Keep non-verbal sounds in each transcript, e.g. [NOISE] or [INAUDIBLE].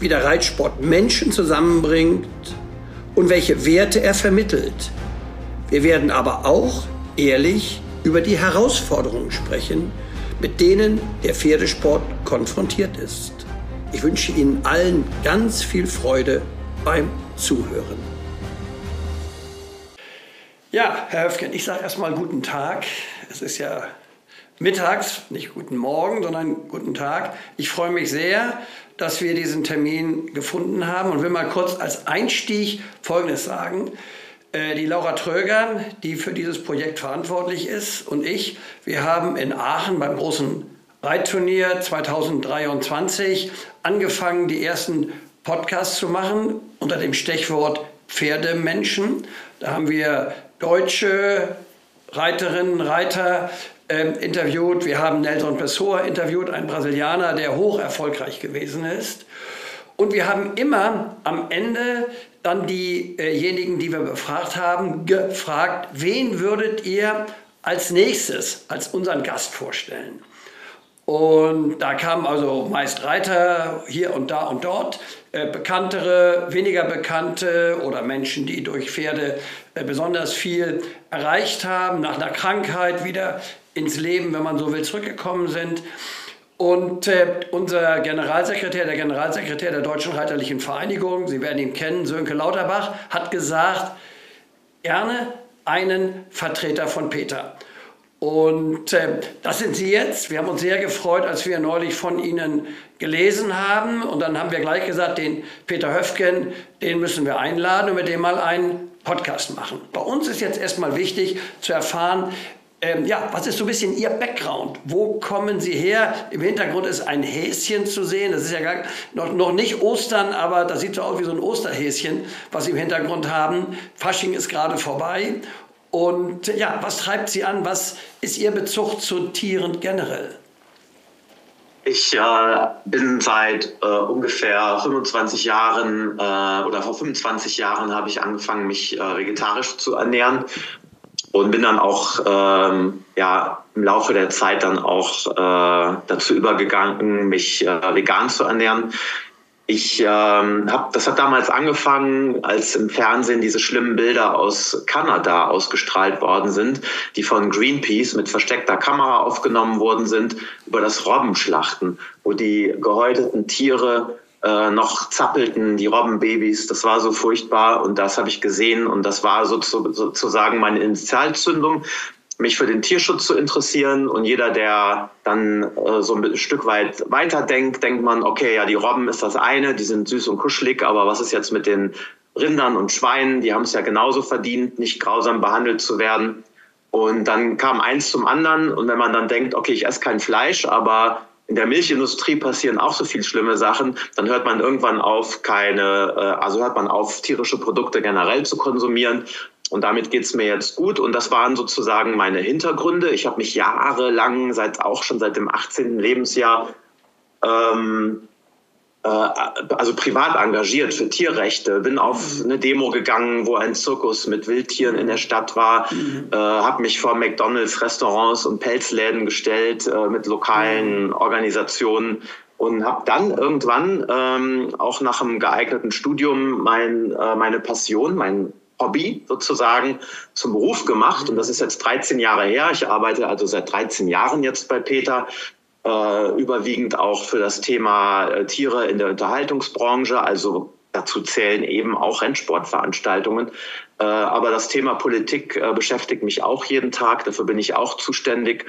wie der Reitsport Menschen zusammenbringt und welche Werte er vermittelt. Wir werden aber auch ehrlich über die Herausforderungen sprechen, mit denen der Pferdesport konfrontiert ist. Ich wünsche Ihnen allen ganz viel Freude beim Zuhören. Ja, Herr Höfgen, ich sage erstmal guten Tag. Es ist ja mittags, nicht guten Morgen, sondern guten Tag. Ich freue mich sehr, dass wir diesen Termin gefunden haben und will mal kurz als Einstieg Folgendes sagen. Äh, die Laura Trögern, die für dieses Projekt verantwortlich ist, und ich, wir haben in Aachen beim großen Reitturnier 2023 angefangen, die ersten Podcasts zu machen unter dem Stichwort Pferdemenschen. Da haben wir deutsche Reiterinnen, Reiter ähm, interviewt. Wir haben Nelson Pessoa interviewt, ein Brasilianer, der hoch erfolgreich gewesen ist. Und wir haben immer am Ende dann diejenigen, die wir befragt haben, gefragt, wen würdet ihr als nächstes als unseren Gast vorstellen? Und da kamen also meist Reiter hier und da und dort, äh, bekanntere, weniger bekannte oder Menschen, die durch Pferde äh, besonders viel erreicht haben, nach einer Krankheit wieder ins Leben, wenn man so will, zurückgekommen sind. Und äh, unser Generalsekretär, der Generalsekretär der Deutschen Reiterlichen Vereinigung, Sie werden ihn kennen, Sönke Lauterbach, hat gesagt, gerne einen Vertreter von Peter. Und äh, das sind Sie jetzt. Wir haben uns sehr gefreut, als wir neulich von Ihnen gelesen haben. Und dann haben wir gleich gesagt, den Peter Höfgen, den müssen wir einladen und mit dem mal einen Podcast machen. Bei uns ist jetzt erstmal wichtig zu erfahren, ähm, ja, was ist so ein bisschen Ihr Background? Wo kommen Sie her? Im Hintergrund ist ein Häschen zu sehen. Das ist ja gar, noch, noch nicht Ostern, aber das sieht so aus wie so ein Osterhäschen, was Sie im Hintergrund haben. Fasching ist gerade vorbei. Und ja, was treibt Sie an? Was ist Ihr Bezug zu Tieren generell? Ich äh, bin seit äh, ungefähr 25 Jahren äh, oder vor 25 Jahren habe ich angefangen, mich äh, vegetarisch zu ernähren und bin dann auch ähm, ja im Laufe der Zeit dann auch äh, dazu übergegangen, mich äh, vegan zu ernähren. Ich ähm, habe, das hat damals angefangen, als im Fernsehen diese schlimmen Bilder aus Kanada ausgestrahlt worden sind, die von Greenpeace mit versteckter Kamera aufgenommen worden sind über das Robbenschlachten, wo die gehäuteten Tiere äh, noch zappelten, die Robbenbabys. Das war so furchtbar und das habe ich gesehen und das war so, so, sozusagen meine Initialzündung, mich für den Tierschutz zu interessieren und jeder, der dann äh, so ein Stück weit weiterdenkt, denkt man, okay, ja, die Robben ist das eine, die sind süß und kuschelig, aber was ist jetzt mit den Rindern und Schweinen? Die haben es ja genauso verdient, nicht grausam behandelt zu werden. Und dann kam eins zum anderen und wenn man dann denkt, okay, ich esse kein Fleisch, aber in der Milchindustrie passieren auch so viel schlimme Sachen, dann hört man irgendwann auf, keine, äh, also hört man auf, tierische Produkte generell zu konsumieren. Und damit geht's mir jetzt gut. Und das waren sozusagen meine Hintergründe. Ich habe mich jahrelang, seit auch schon seit dem 18. Lebensjahr, ähm, äh, also privat engagiert für Tierrechte, bin auf mhm. eine Demo gegangen, wo ein Zirkus mit Wildtieren in der Stadt war, mhm. äh, habe mich vor McDonald's, Restaurants und Pelzläden gestellt äh, mit lokalen mhm. Organisationen und habe dann irgendwann ähm, auch nach einem geeigneten Studium mein, äh, meine Passion, mein Hobby sozusagen zum Beruf gemacht. Und das ist jetzt 13 Jahre her. Ich arbeite also seit 13 Jahren jetzt bei Peter äh, überwiegend auch für das Thema äh, Tiere in der Unterhaltungsbranche, also dazu zählen eben auch Rennsportveranstaltungen. Äh, aber das Thema Politik äh, beschäftigt mich auch jeden Tag, dafür bin ich auch zuständig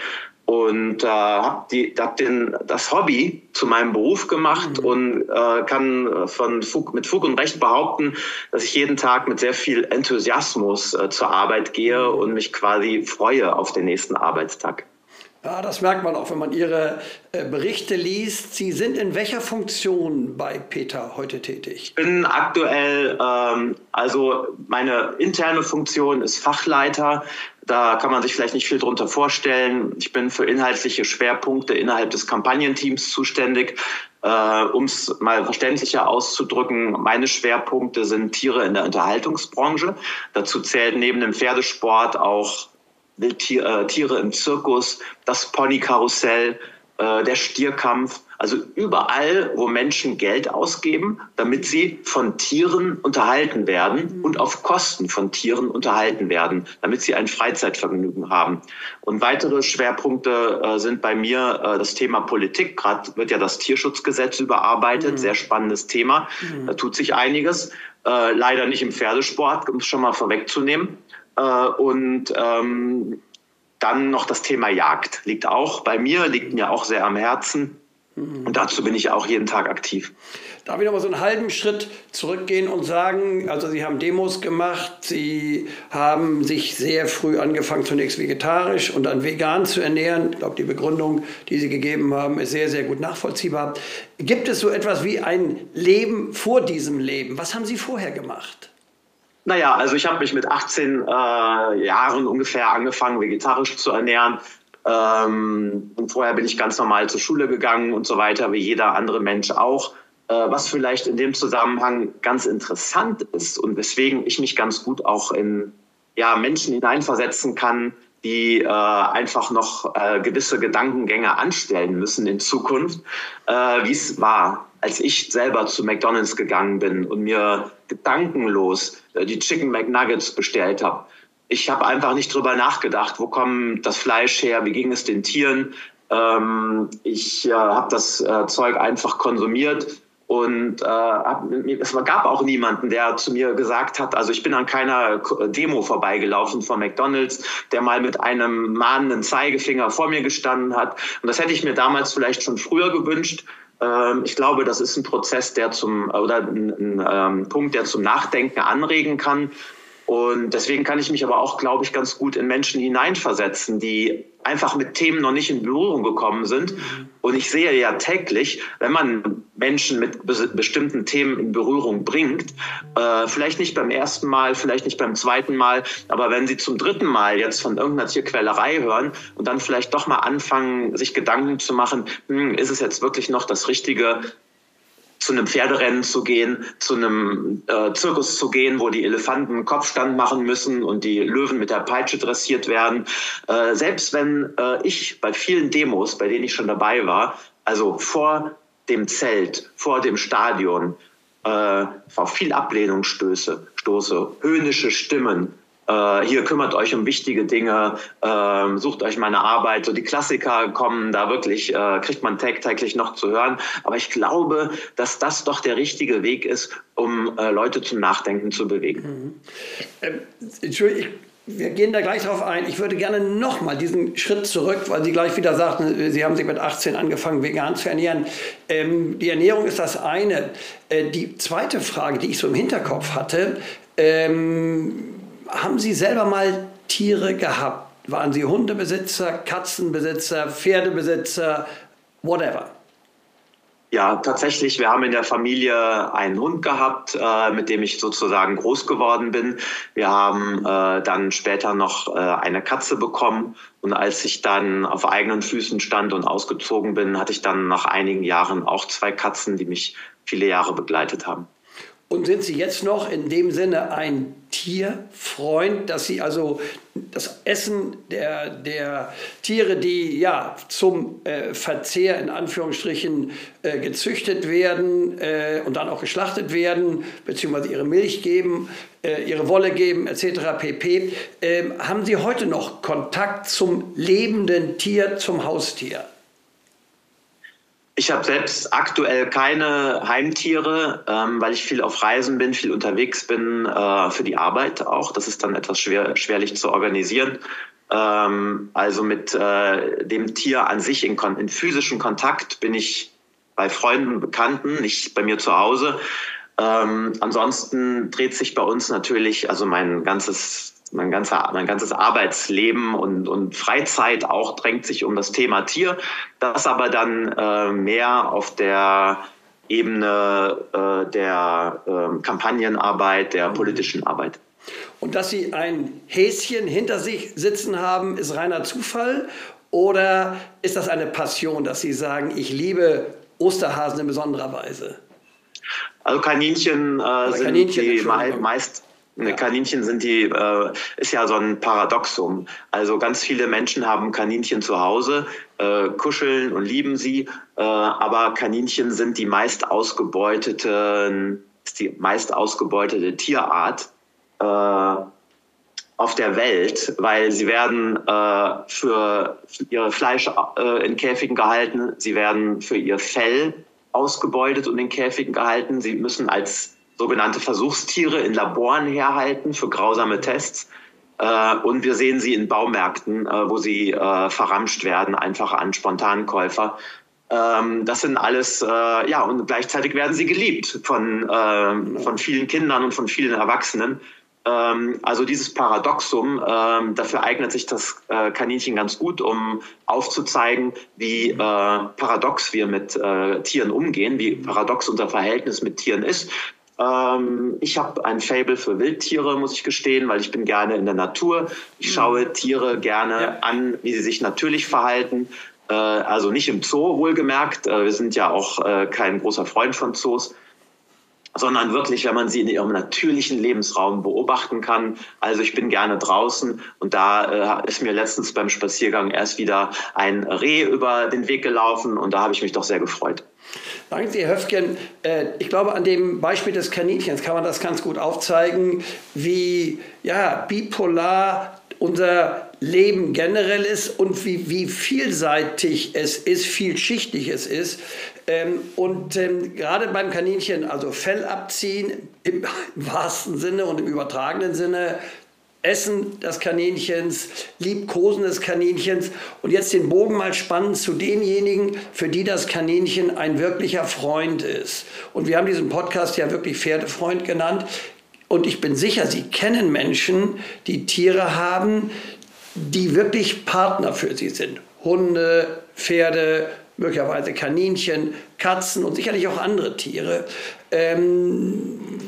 und äh, habe hab den, das Hobby zu meinem Beruf gemacht mhm. und äh, kann von Fug, mit Fug und Recht behaupten, dass ich jeden Tag mit sehr viel Enthusiasmus äh, zur Arbeit gehe mhm. und mich quasi freue auf den nächsten Arbeitstag. Ja, das merkt man auch, wenn man Ihre äh, Berichte liest. Sie sind in welcher Funktion bei Peter heute tätig? Ich bin aktuell, ähm, also meine interne Funktion ist Fachleiter. Da kann man sich vielleicht nicht viel drunter vorstellen. Ich bin für inhaltliche Schwerpunkte innerhalb des Kampagnenteams zuständig. Äh, um es mal verständlicher auszudrücken, meine Schwerpunkte sind Tiere in der Unterhaltungsbranche. Dazu zählt neben dem Pferdesport auch Wildtiere äh, im Zirkus, das Ponykarussell, äh, der Stierkampf. Also überall, wo Menschen Geld ausgeben, damit sie von Tieren unterhalten werden und auf Kosten von Tieren unterhalten werden, damit sie ein Freizeitvergnügen haben. Und weitere Schwerpunkte äh, sind bei mir äh, das Thema Politik. Gerade wird ja das Tierschutzgesetz überarbeitet, mhm. sehr spannendes Thema. Mhm. Da tut sich einiges. Äh, leider nicht im Pferdesport, um es schon mal vorwegzunehmen. Äh, und ähm, dann noch das Thema Jagd liegt auch bei mir, liegt mir auch sehr am Herzen. Und dazu bin ich auch jeden Tag aktiv. Darf ich noch mal so einen halben Schritt zurückgehen und sagen, also Sie haben Demos gemacht, Sie haben sich sehr früh angefangen, zunächst vegetarisch und dann vegan zu ernähren. Ich glaube, die Begründung, die Sie gegeben haben, ist sehr, sehr gut nachvollziehbar. Gibt es so etwas wie ein Leben vor diesem Leben? Was haben Sie vorher gemacht? Naja, also ich habe mich mit 18 äh, Jahren ungefähr angefangen, vegetarisch zu ernähren. Ähm, und vorher bin ich ganz normal zur Schule gegangen und so weiter, wie jeder andere Mensch auch. Äh, was vielleicht in dem Zusammenhang ganz interessant ist und weswegen ich mich ganz gut auch in ja, Menschen hineinversetzen kann, die äh, einfach noch äh, gewisse Gedankengänge anstellen müssen in Zukunft, äh, wie es war, als ich selber zu McDonald's gegangen bin und mir gedankenlos äh, die Chicken McNuggets bestellt habe. Ich habe einfach nicht drüber nachgedacht, wo kommt das Fleisch her, wie ging es den Tieren. Ähm, ich äh, habe das äh, Zeug einfach konsumiert und äh, hab, es gab auch niemanden, der zu mir gesagt hat, also ich bin an keiner Demo vorbeigelaufen von McDonald's, der mal mit einem mahnenden Zeigefinger vor mir gestanden hat. Und das hätte ich mir damals vielleicht schon früher gewünscht. Ähm, ich glaube, das ist ein Prozess, der zum oder ein, ein ähm, Punkt, der zum Nachdenken anregen kann. Und deswegen kann ich mich aber auch, glaube ich, ganz gut in Menschen hineinversetzen, die einfach mit Themen noch nicht in Berührung gekommen sind. Und ich sehe ja täglich, wenn man Menschen mit bestimmten Themen in Berührung bringt, äh, vielleicht nicht beim ersten Mal, vielleicht nicht beim zweiten Mal, aber wenn sie zum dritten Mal jetzt von irgendeiner Tierquälerei hören und dann vielleicht doch mal anfangen, sich Gedanken zu machen, hm, ist es jetzt wirklich noch das Richtige, zu einem Pferderennen zu gehen, zu einem äh, Zirkus zu gehen, wo die Elefanten Kopfstand machen müssen und die Löwen mit der Peitsche dressiert werden. Äh, selbst wenn äh, ich bei vielen Demos, bei denen ich schon dabei war, also vor dem Zelt, vor dem Stadion, äh, vor viel Ablehnung stöße, stoße, höhnische Stimmen, äh, hier kümmert euch um wichtige Dinge, äh, sucht euch meine Arbeit. So die Klassiker kommen da wirklich, äh, kriegt man täglich noch zu hören. Aber ich glaube, dass das doch der richtige Weg ist, um äh, Leute zum Nachdenken zu bewegen. Mhm. Ähm, Entschuldigung, wir gehen da gleich drauf ein. Ich würde gerne nochmal diesen Schritt zurück, weil Sie gleich wieder sagten, Sie haben sich mit 18 angefangen, vegan zu ernähren. Ähm, die Ernährung ist das eine. Äh, die zweite Frage, die ich so im Hinterkopf hatte, ähm, haben Sie selber mal Tiere gehabt? Waren Sie Hundebesitzer, Katzenbesitzer, Pferdebesitzer, whatever? Ja, tatsächlich. Wir haben in der Familie einen Hund gehabt, äh, mit dem ich sozusagen groß geworden bin. Wir haben äh, dann später noch äh, eine Katze bekommen. Und als ich dann auf eigenen Füßen stand und ausgezogen bin, hatte ich dann nach einigen Jahren auch zwei Katzen, die mich viele Jahre begleitet haben. Und sind Sie jetzt noch in dem Sinne ein Tierfreund, dass Sie also das Essen der, der Tiere, die ja zum äh, Verzehr in Anführungsstrichen äh, gezüchtet werden äh, und dann auch geschlachtet werden, beziehungsweise ihre Milch geben, äh, ihre Wolle geben, etc. pp. Ähm, haben Sie heute noch Kontakt zum lebenden Tier, zum Haustier? Ich habe selbst aktuell keine Heimtiere, ähm, weil ich viel auf Reisen bin, viel unterwegs bin äh, für die Arbeit auch. Das ist dann etwas schwer, schwerlich zu organisieren. Ähm, also mit äh, dem Tier an sich in, in physischen Kontakt bin ich bei Freunden, Bekannten, nicht bei mir zu Hause. Ähm, ansonsten dreht sich bei uns natürlich, also mein ganzes mein, ganzer, mein ganzes Arbeitsleben und, und Freizeit auch drängt sich um das Thema Tier. Das aber dann äh, mehr auf der Ebene äh, der äh, Kampagnenarbeit, der politischen Arbeit. Und dass Sie ein Häschen hinter sich sitzen haben, ist reiner Zufall? Oder ist das eine Passion, dass Sie sagen, ich liebe Osterhasen in besonderer Weise? Also Kaninchen, äh, sind Kaninchen, die meist Kaninchen sind die, äh, ist ja so ein Paradoxum. Also ganz viele Menschen haben Kaninchen zu Hause, äh, kuscheln und lieben sie, äh, aber Kaninchen sind die meist ausgebeutete, die meist ausgebeutete Tierart äh, auf der Welt, weil sie werden äh, für ihr Fleisch äh, in Käfigen gehalten, sie werden für ihr Fell ausgebeutet und in Käfigen gehalten, sie müssen als sogenannte Versuchstiere in Laboren herhalten für grausame Tests. Äh, und wir sehen sie in Baumärkten, äh, wo sie äh, verramscht werden, einfach an Spontankäufer. Ähm, das sind alles, äh, ja, und gleichzeitig werden sie geliebt von, äh, von vielen Kindern und von vielen Erwachsenen. Ähm, also dieses Paradoxum, ähm, dafür eignet sich das äh, Kaninchen ganz gut, um aufzuzeigen, wie äh, paradox wir mit Tieren umgehen, wie paradox unser Verhältnis mit Tieren ist. Ähm, ich habe ein Fable für Wildtiere, muss ich gestehen, weil ich bin gerne in der Natur. Ich hm. schaue Tiere gerne ja. an, wie sie sich natürlich verhalten. Äh, also nicht im Zoo, wohlgemerkt. Äh, wir sind ja auch äh, kein großer Freund von Zoos sondern wirklich, wenn man sie in ihrem natürlichen Lebensraum beobachten kann. Also ich bin gerne draußen und da äh, ist mir letztens beim Spaziergang erst wieder ein Reh über den Weg gelaufen und da habe ich mich doch sehr gefreut. Danke dir, Höfgen. Äh, ich glaube, an dem Beispiel des Kaninchens kann man das ganz gut aufzeigen, wie ja, bipolar unser Leben generell ist und wie, wie vielseitig es ist, vielschichtig es ist. Ähm, und ähm, gerade beim Kaninchen, also Fell abziehen im, im [LAUGHS] wahrsten Sinne und im übertragenen Sinne, Essen des Kaninchens, Liebkosen des Kaninchens und jetzt den Bogen mal spannen zu denjenigen, für die das Kaninchen ein wirklicher Freund ist. Und wir haben diesen Podcast ja wirklich Pferdefreund genannt. Und ich bin sicher, Sie kennen Menschen, die Tiere haben, die wirklich Partner für sie sind. Hunde, Pferde, möglicherweise Kaninchen, Katzen und sicherlich auch andere Tiere. Ähm,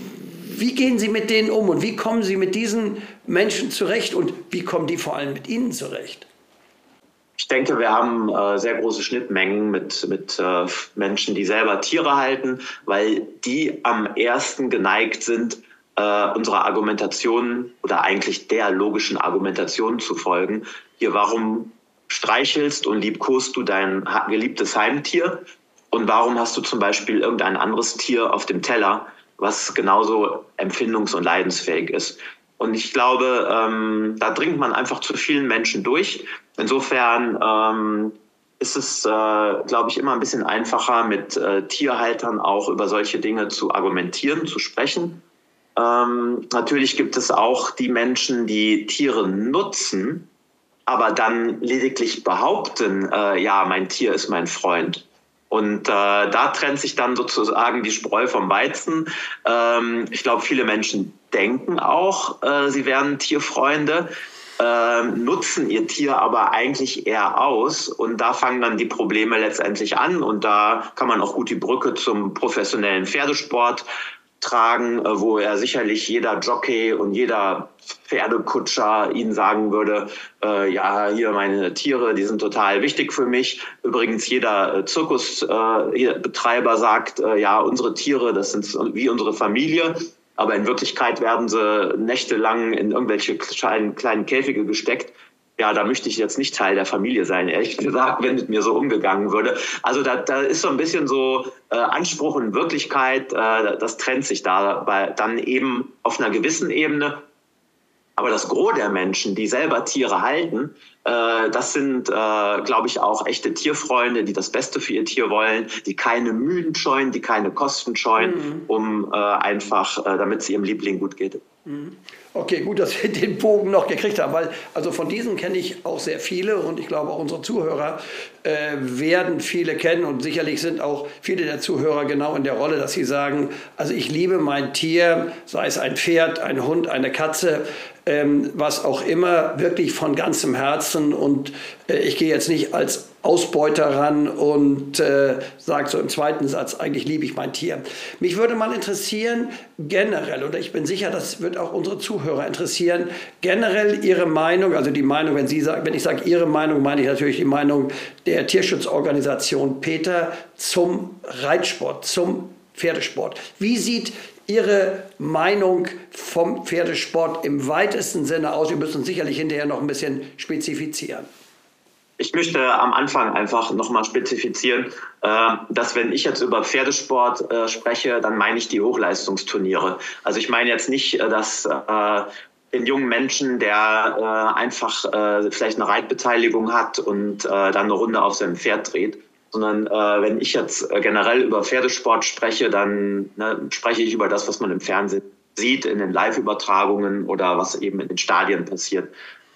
wie gehen Sie mit denen um und wie kommen Sie mit diesen Menschen zurecht und wie kommen die vor allem mit Ihnen zurecht? Ich denke, wir haben äh, sehr große Schnittmengen mit, mit äh, Menschen, die selber Tiere halten, weil die am ersten geneigt sind, äh, unserer Argumentation oder eigentlich der logischen Argumentation zu folgen. Hier, warum streichelst und liebkost du dein geliebtes Heimtier? Und warum hast du zum Beispiel irgendein anderes Tier auf dem Teller, was genauso empfindungs- und leidensfähig ist? Und ich glaube, ähm, da dringt man einfach zu vielen Menschen durch. Insofern ähm, ist es, äh, glaube ich, immer ein bisschen einfacher, mit äh, Tierhaltern auch über solche Dinge zu argumentieren, zu sprechen. Ähm, natürlich gibt es auch die Menschen, die Tiere nutzen, aber dann lediglich behaupten, äh, ja, mein Tier ist mein Freund. Und äh, da trennt sich dann sozusagen die Spreu vom Weizen. Ähm, ich glaube, viele Menschen denken auch, äh, sie wären Tierfreunde, äh, nutzen ihr Tier aber eigentlich eher aus. Und da fangen dann die Probleme letztendlich an. Und da kann man auch gut die Brücke zum professionellen Pferdesport tragen, äh, wo er sicherlich jeder Jockey und jeder Pferdekutscher ihnen sagen würde, äh, ja, hier meine Tiere, die sind total wichtig für mich. Übrigens jeder äh, Zirkusbetreiber äh, sagt, äh, ja, unsere Tiere, das sind wie unsere Familie. Aber in Wirklichkeit werden sie nächtelang in irgendwelche kleinen, kleinen Käfige gesteckt ja, da möchte ich jetzt nicht Teil der Familie sein, ehrlich [LAUGHS] gesagt, wenn mit mir so umgegangen würde. Also da, da ist so ein bisschen so äh, Anspruch und Wirklichkeit, äh, das trennt sich da dann eben auf einer gewissen Ebene. Aber das Gros der Menschen, die selber Tiere halten, äh, das sind, äh, glaube ich, auch echte Tierfreunde, die das Beste für ihr Tier wollen, die keine Mühen scheuen, die keine Kosten scheuen, mhm. um äh, einfach, äh, damit es ihrem Liebling gut geht. Mhm. Okay, gut, dass wir [LAUGHS] den Bogen noch gekriegt haben, weil also von diesen kenne ich auch sehr viele und ich glaube auch unsere Zuhörer äh, werden viele kennen und sicherlich sind auch viele der Zuhörer genau in der Rolle, dass sie sagen, also ich liebe mein Tier, sei es ein Pferd, ein Hund, eine Katze, ähm, was auch immer, wirklich von ganzem Herzen. Und äh, ich gehe jetzt nicht als Ausbeuter ran und äh, sage so im zweiten Satz, eigentlich liebe ich mein Tier. Mich würde mal interessieren, generell, oder ich bin sicher, das wird auch unsere Zuhörer interessieren, generell Ihre Meinung, also die Meinung, wenn, Sie sagen, wenn ich sage Ihre Meinung, meine ich natürlich die Meinung der Tierschutzorganisation Peter zum Reitsport, zum Pferdesport. Wie sieht Ihre Meinung vom Pferdesport im weitesten Sinne aus? Sie müssen sicherlich hinterher noch ein bisschen spezifizieren. Ich möchte am Anfang einfach nochmal spezifizieren, äh, dass wenn ich jetzt über Pferdesport äh, spreche, dann meine ich die Hochleistungsturniere. Also ich meine jetzt nicht, äh, dass den jungen Menschen, der einfach vielleicht eine Reitbeteiligung hat und dann eine Runde auf seinem Pferd dreht, sondern äh, wenn ich jetzt äh, generell über Pferdesport spreche, dann ne, spreche ich über das, was man im Fernsehen sieht, in den Live-Übertragungen oder was eben in den Stadien passiert.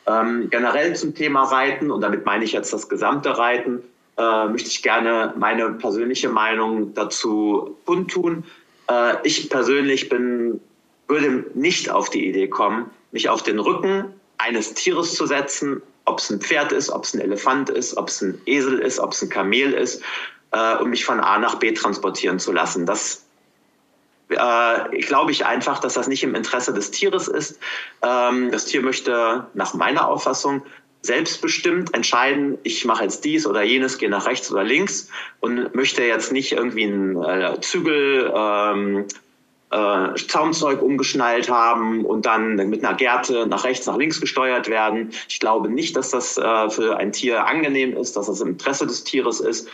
Ähm, generell zum Thema Reiten, und damit meine ich jetzt das gesamte Reiten, äh, möchte ich gerne meine persönliche Meinung dazu kundtun. Äh, ich persönlich bin, würde nicht auf die Idee kommen, mich auf den Rücken eines Tieres zu setzen ob es ein Pferd ist, ob es ein Elefant ist, ob es ein Esel ist, ob es ein Kamel ist, äh, um mich von A nach B transportieren zu lassen. Das äh, glaube ich einfach, dass das nicht im Interesse des Tieres ist. Ähm, das Tier möchte nach meiner Auffassung selbstbestimmt entscheiden, ich mache jetzt dies oder jenes, gehe nach rechts oder links und möchte jetzt nicht irgendwie einen äh, Zügel ähm, äh, Zaumzeug umgeschnallt haben und dann mit einer Gerte nach rechts, nach links gesteuert werden. Ich glaube nicht, dass das äh, für ein Tier angenehm ist, dass das im Interesse des Tieres ist.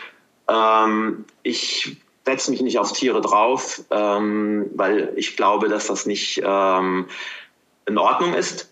Ähm, ich setze mich nicht auf Tiere drauf, ähm, weil ich glaube, dass das nicht ähm, in Ordnung ist.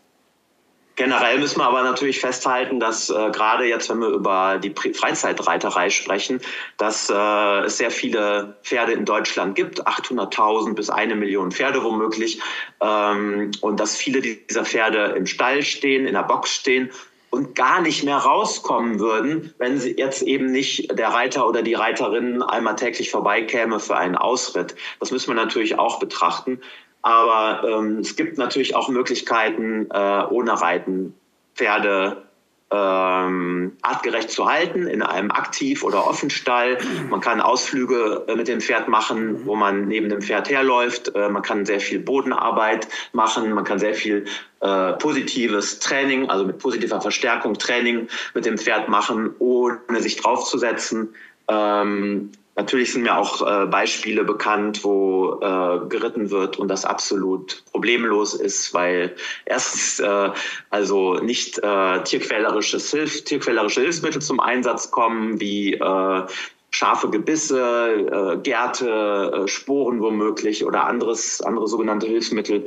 Generell müssen wir aber natürlich festhalten, dass äh, gerade jetzt, wenn wir über die Freizeitreiterei sprechen, dass äh, es sehr viele Pferde in Deutschland gibt, 800.000 bis eine Million Pferde womöglich, ähm, und dass viele dieser Pferde im Stall stehen, in der Box stehen und gar nicht mehr rauskommen würden, wenn sie jetzt eben nicht der Reiter oder die Reiterin einmal täglich vorbeikäme für einen Ausritt. Das müssen wir natürlich auch betrachten. Aber ähm, es gibt natürlich auch Möglichkeiten, äh, ohne Reiten Pferde ähm, artgerecht zu halten in einem Aktiv- oder Offenstall. Man kann Ausflüge äh, mit dem Pferd machen, wo man neben dem Pferd herläuft. Äh, man kann sehr viel Bodenarbeit machen. Man kann sehr viel äh, positives Training, also mit positiver Verstärkung Training mit dem Pferd machen, ohne sich draufzusetzen. Ähm, Natürlich sind mir auch äh, Beispiele bekannt, wo äh, geritten wird und das absolut problemlos ist, weil erstens äh, also nicht äh, tierquälerisches Hilf tierquälerische Hilfsmittel zum Einsatz kommen, wie äh, scharfe Gebisse, äh, Gärte, Sporen womöglich oder anderes, andere sogenannte Hilfsmittel,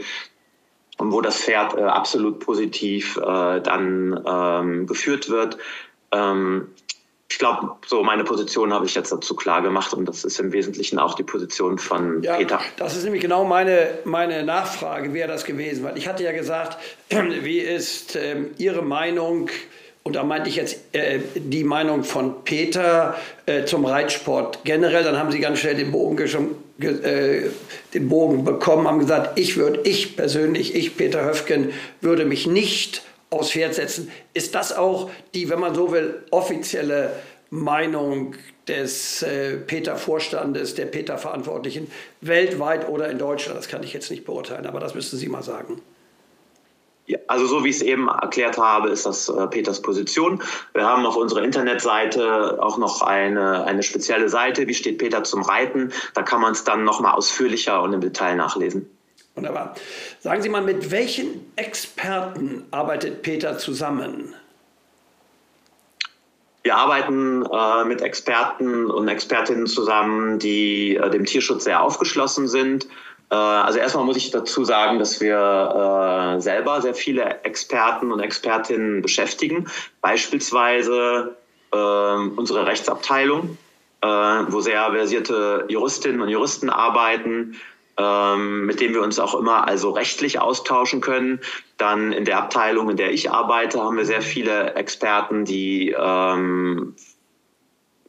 wo das Pferd absolut positiv dann ähm, geführt wird. Ähm, ich glaube, so meine Position habe ich jetzt dazu klar gemacht und das ist im Wesentlichen auch die Position von ja, Peter. Das ist nämlich genau meine, meine Nachfrage, wäre das gewesen, weil ich hatte ja gesagt, [CLEARS THROAT] wie ist äh, Ihre Meinung, und da meinte ich jetzt äh, die Meinung von Peter äh, zum Reitsport generell, dann haben Sie ganz schnell den Bogen, äh, den Bogen bekommen, haben gesagt, ich würde, ich persönlich, ich Peter Höfgen, würde mich nicht aufs Pferd setzen. Ist das auch die, wenn man so will, offizielle Meinung des äh, Peter-Vorstandes, der Peter-Verantwortlichen weltweit oder in Deutschland? Das kann ich jetzt nicht beurteilen, aber das müssten Sie mal sagen. Ja, also so wie ich es eben erklärt habe, ist das äh, Peters Position. Wir haben auf unserer Internetseite auch noch eine, eine spezielle Seite, wie steht Peter zum Reiten. Da kann man es dann noch mal ausführlicher und im Detail nachlesen. Wunderbar. Sagen Sie mal, mit welchen Experten arbeitet Peter zusammen? Wir arbeiten äh, mit Experten und Expertinnen zusammen, die äh, dem Tierschutz sehr aufgeschlossen sind. Äh, also erstmal muss ich dazu sagen, dass wir äh, selber sehr viele Experten und Expertinnen beschäftigen. Beispielsweise ähm, unsere Rechtsabteilung, äh, wo sehr versierte Juristinnen und Juristen arbeiten, ähm, mit dem wir uns auch immer also rechtlich austauschen können. Dann in der Abteilung, in der ich arbeite, haben wir sehr viele Experten, die ähm,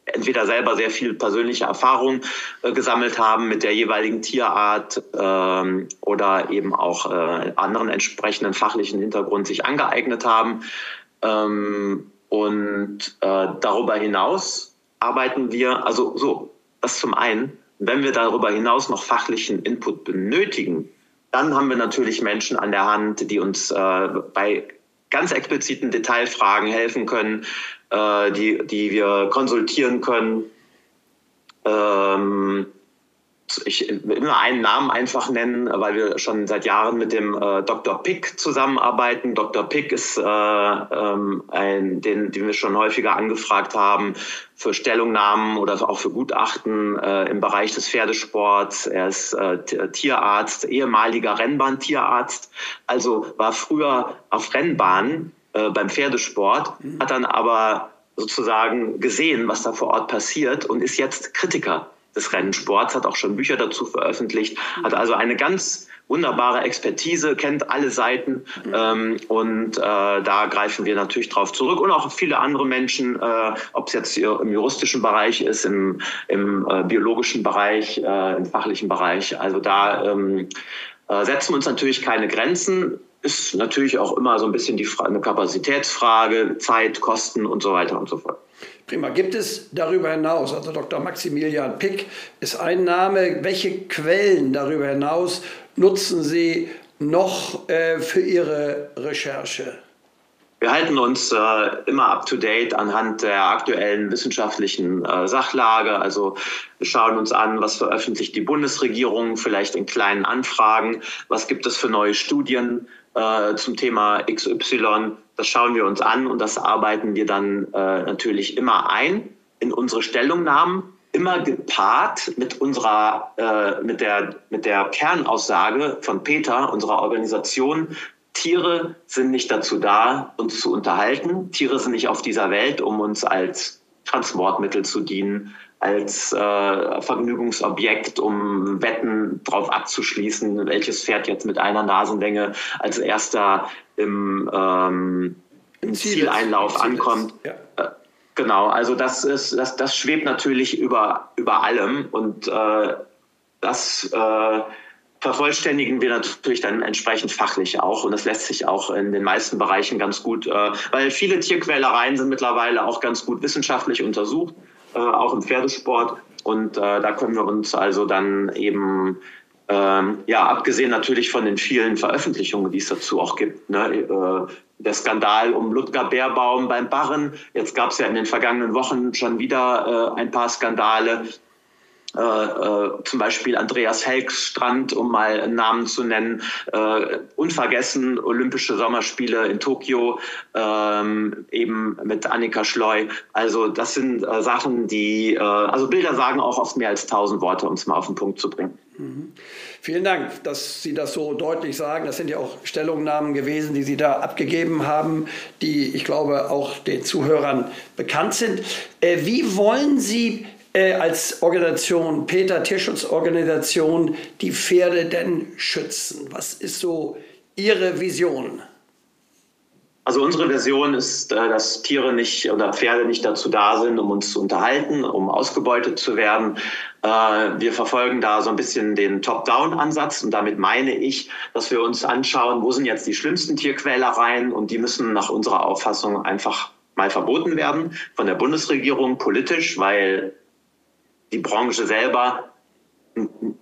entweder selber sehr viel persönliche Erfahrung äh, gesammelt haben mit der jeweiligen Tierart ähm, oder eben auch äh, anderen entsprechenden fachlichen Hintergrund sich angeeignet haben. Ähm, und äh, darüber hinaus arbeiten wir, also so, das zum einen, wenn wir darüber hinaus noch fachlichen Input benötigen, dann haben wir natürlich Menschen an der Hand, die uns äh, bei ganz expliziten Detailfragen helfen können, äh, die, die wir konsultieren können. Ähm, ich will nur einen Namen einfach nennen, weil wir schon seit Jahren mit dem äh, Dr. Pick zusammenarbeiten. Dr. Pick ist äh, ähm, ein, den, den wir schon häufiger angefragt haben für Stellungnahmen oder auch für Gutachten äh, im Bereich des Pferdesports. Er ist äh, Tierarzt, ehemaliger Rennbahntierarzt, also war früher auf Rennbahnen äh, beim Pferdesport, mhm. hat dann aber sozusagen gesehen, was da vor Ort passiert und ist jetzt Kritiker des Rennsports, hat auch schon Bücher dazu veröffentlicht, hat also eine ganz wunderbare Expertise, kennt alle Seiten mhm. ähm, und äh, da greifen wir natürlich drauf zurück und auch viele andere Menschen, äh, ob es jetzt im juristischen Bereich ist, im, im äh, biologischen Bereich, äh, im fachlichen Bereich. Also da ähm, äh, setzen wir uns natürlich keine Grenzen ist natürlich auch immer so ein bisschen die Frage, eine Kapazitätsfrage, Zeit, Kosten und so weiter und so fort. Prima. Gibt es darüber hinaus, also Dr. Maximilian Pick ist ein Name, welche Quellen darüber hinaus nutzen Sie noch äh, für Ihre Recherche? Wir halten uns äh, immer up-to-date anhand der aktuellen wissenschaftlichen äh, Sachlage. Also wir schauen uns an, was veröffentlicht die Bundesregierung, vielleicht in kleinen Anfragen, was gibt es für neue Studien äh, zum Thema XY. Das schauen wir uns an und das arbeiten wir dann äh, natürlich immer ein in unsere Stellungnahmen immer gepaart mit unserer, äh, mit der, mit der Kernaussage von Peter, unserer Organisation, Tiere sind nicht dazu da, uns zu unterhalten. Tiere sind nicht auf dieser Welt, um uns als Transportmittel zu dienen, als äh, Vergnügungsobjekt, um Wetten drauf abzuschließen, welches Pferd jetzt mit einer Nasenlänge als erster im, ähm, im Zieleinlauf Ziel ankommt. Ja. Genau, also das ist, das, das schwebt natürlich über, über allem und äh, das äh, vervollständigen wir natürlich dann entsprechend fachlich auch. Und das lässt sich auch in den meisten Bereichen ganz gut, äh, weil viele Tierquälereien sind mittlerweile auch ganz gut wissenschaftlich untersucht, äh, auch im Pferdesport. Und äh, da können wir uns also dann eben, ähm, ja, abgesehen natürlich von den vielen Veröffentlichungen, die es dazu auch gibt, ne, äh, der Skandal um Ludger Bärbaum beim Barren. Jetzt gab es ja in den vergangenen Wochen schon wieder äh, ein paar Skandale äh, äh, zum Beispiel Andreas Helks Strand, um mal einen Namen zu nennen, äh, unvergessen Olympische Sommerspiele in Tokio, ähm, eben mit Annika Schleu. Also das sind äh, Sachen, die, äh, also Bilder sagen auch oft mehr als tausend Worte, um es mal auf den Punkt zu bringen. Mhm. Vielen Dank, dass Sie das so deutlich sagen. Das sind ja auch Stellungnahmen gewesen, die Sie da abgegeben haben, die ich glaube auch den Zuhörern bekannt sind. Äh, wie wollen Sie äh, als Organisation, Peter Tierschutzorganisation, die Pferde denn schützen? Was ist so Ihre Vision? Also unsere Version ist, äh, dass Tiere nicht oder Pferde nicht dazu da sind, um uns zu unterhalten, um ausgebeutet zu werden. Äh, wir verfolgen da so ein bisschen den Top-Down-Ansatz und damit meine ich, dass wir uns anschauen, wo sind jetzt die schlimmsten Tierquälereien und die müssen nach unserer Auffassung einfach mal verboten werden von der Bundesregierung politisch, weil die Branche selber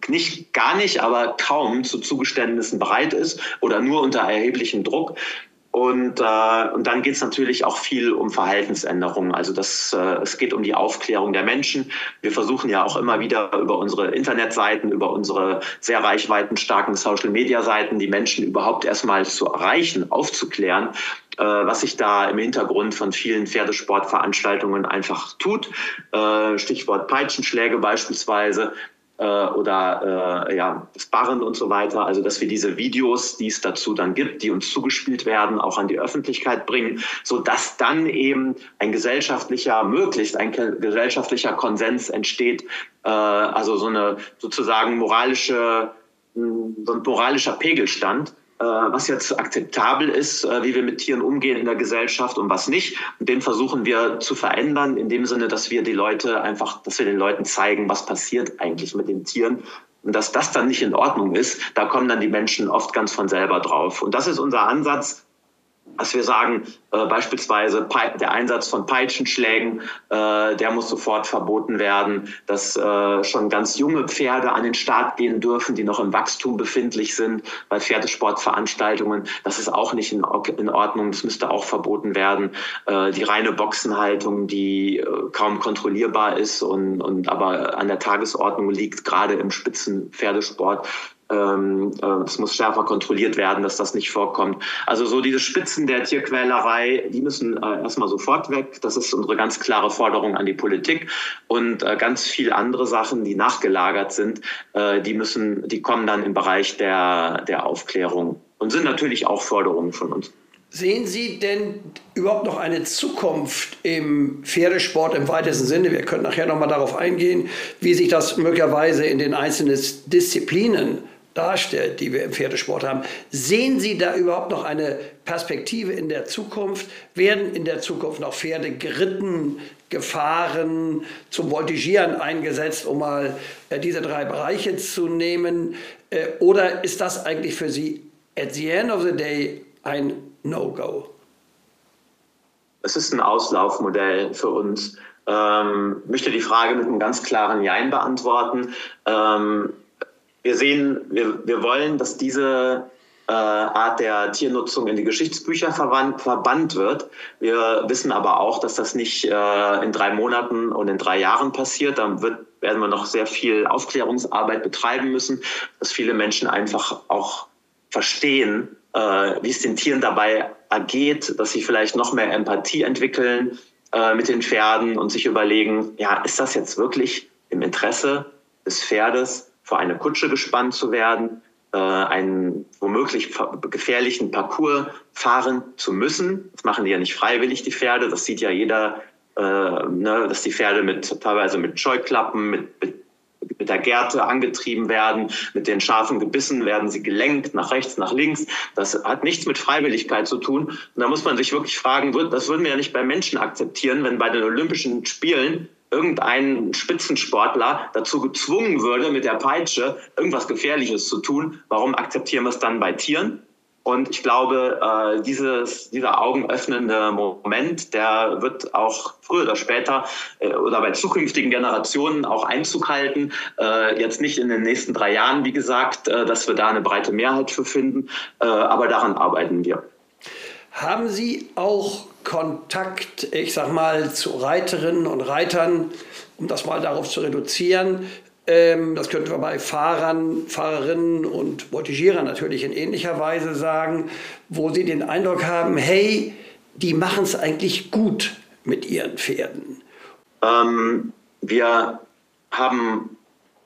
nicht gar nicht, aber kaum zu Zugeständnissen bereit ist oder nur unter erheblichem Druck. Und, äh, und dann geht es natürlich auch viel um Verhaltensänderungen. Also das, äh, es geht um die Aufklärung der Menschen. Wir versuchen ja auch immer wieder über unsere Internetseiten, über unsere sehr reichweitenstarken Social-Media-Seiten die Menschen überhaupt erstmal zu erreichen, aufzuklären, äh, was sich da im Hintergrund von vielen Pferdesportveranstaltungen einfach tut. Äh, Stichwort Peitschenschläge beispielsweise oder äh, ja, das Barren und so weiter. Also dass wir diese Videos, die es dazu dann gibt, die uns zugespielt werden, auch an die Öffentlichkeit bringen, so dann eben ein gesellschaftlicher, möglichst ein gesellschaftlicher Konsens entsteht. Äh, also so eine sozusagen moralische, so ein moralischer Pegelstand äh, was jetzt akzeptabel ist, äh, wie wir mit Tieren umgehen in der Gesellschaft und was nicht. Und den versuchen wir zu verändern, in dem Sinne, dass wir die Leute einfach, dass wir den Leuten zeigen, was passiert eigentlich mit den Tieren. Und dass das dann nicht in Ordnung ist, da kommen dann die Menschen oft ganz von selber drauf. Und das ist unser Ansatz, dass wir sagen, äh, beispielsweise der Einsatz von Peitschenschlägen, äh, der muss sofort verboten werden, dass äh, schon ganz junge Pferde an den Start gehen dürfen, die noch im Wachstum befindlich sind bei Pferdesportveranstaltungen. Das ist auch nicht in, in Ordnung, das müsste auch verboten werden. Äh, die reine Boxenhaltung, die äh, kaum kontrollierbar ist und, und aber an der Tagesordnung liegt, gerade im Spitzenpferdesport, ähm, äh, das muss schärfer kontrolliert werden, dass das nicht vorkommt. Also so diese Spitzen der Tierquälerei, die müssen äh, erstmal sofort weg. Das ist unsere ganz klare Forderung an die Politik. Und äh, ganz viele andere Sachen, die nachgelagert sind, äh, die müssen, die kommen dann im Bereich der, der Aufklärung und sind natürlich auch Forderungen von uns. Sehen Sie denn überhaupt noch eine Zukunft im Pferdesport im weitesten Sinne? Wir können nachher noch mal darauf eingehen, wie sich das möglicherweise in den einzelnen Disziplinen darstellt, die wir im Pferdesport haben. Sehen Sie da überhaupt noch eine Perspektive in der Zukunft? Werden in der Zukunft noch Pferde geritten, gefahren, zum Voltigieren eingesetzt, um mal äh, diese drei Bereiche zu nehmen? Äh, oder ist das eigentlich für Sie at the end of the day ein No-Go? Es ist ein Auslaufmodell für uns. Ähm, möchte die Frage mit einem ganz klaren Jein beantworten. Ähm, wir sehen, wir, wir wollen, dass diese äh, Art der Tiernutzung in die Geschichtsbücher verwandt, verbannt wird. Wir wissen aber auch, dass das nicht äh, in drei Monaten und in drei Jahren passiert. Dann wird, werden wir noch sehr viel Aufklärungsarbeit betreiben müssen, dass viele Menschen einfach auch verstehen, äh, wie es den Tieren dabei ergeht, dass sie vielleicht noch mehr Empathie entwickeln äh, mit den Pferden und sich überlegen, ja, ist das jetzt wirklich im Interesse des Pferdes? Vor eine Kutsche gespannt zu werden, äh, einen womöglich gefährlichen Parcours fahren zu müssen. Das machen die ja nicht freiwillig, die Pferde. Das sieht ja jeder, äh, ne, dass die Pferde mit teilweise mit Scheuklappen, mit, mit mit der Gerte angetrieben werden, mit den scharfen Gebissen werden sie gelenkt nach rechts, nach links. Das hat nichts mit Freiwilligkeit zu tun. Und da muss man sich wirklich fragen, das würden wir ja nicht bei Menschen akzeptieren, wenn bei den Olympischen Spielen irgendein Spitzensportler dazu gezwungen würde, mit der Peitsche irgendwas Gefährliches zu tun, warum akzeptieren wir es dann bei Tieren? Und ich glaube, äh, dieses, dieser augenöffnende Moment, der wird auch früher oder später äh, oder bei zukünftigen Generationen auch Einzug halten. Äh, jetzt nicht in den nächsten drei Jahren, wie gesagt, äh, dass wir da eine breite Mehrheit für finden, äh, aber daran arbeiten wir. Haben Sie auch Kontakt, ich sag mal, zu Reiterinnen und Reitern, um das mal darauf zu reduzieren. Ähm, das könnten wir bei Fahrern, Fahrerinnen und Voltigierern natürlich in ähnlicher Weise sagen, wo sie den Eindruck haben, hey, die machen es eigentlich gut mit ihren Pferden. Ähm, wir haben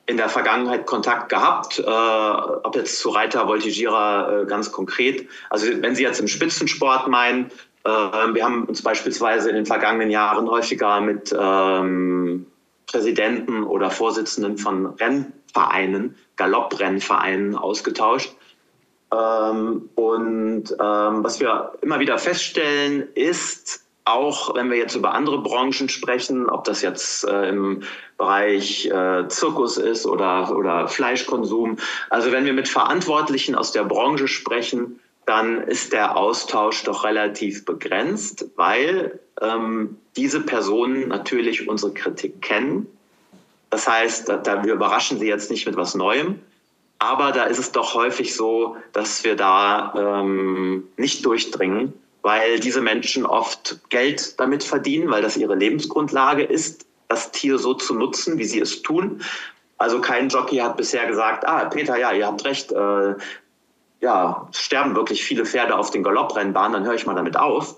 in der Vergangenheit Kontakt gehabt, äh, ob jetzt zu Reiter, Voltigierer äh, ganz konkret. Also wenn Sie jetzt im Spitzensport meinen, ähm, wir haben uns beispielsweise in den vergangenen Jahren häufiger mit ähm, Präsidenten oder Vorsitzenden von Rennvereinen, Galopprennvereinen ausgetauscht. Ähm, und ähm, was wir immer wieder feststellen, ist, auch wenn wir jetzt über andere Branchen sprechen, ob das jetzt äh, im Bereich äh, Zirkus ist oder, oder Fleischkonsum, also wenn wir mit Verantwortlichen aus der Branche sprechen, dann ist der Austausch doch relativ begrenzt, weil ähm, diese Personen natürlich unsere Kritik kennen. Das heißt, da, da, wir überraschen sie jetzt nicht mit was Neuem, aber da ist es doch häufig so, dass wir da ähm, nicht durchdringen, weil diese Menschen oft Geld damit verdienen, weil das ihre Lebensgrundlage ist, das Tier so zu nutzen, wie sie es tun. Also kein Jockey hat bisher gesagt, ah, Peter, ja, ihr habt recht, äh, ja, sterben wirklich viele Pferde auf den Galopprennbahnen, dann höre ich mal damit auf.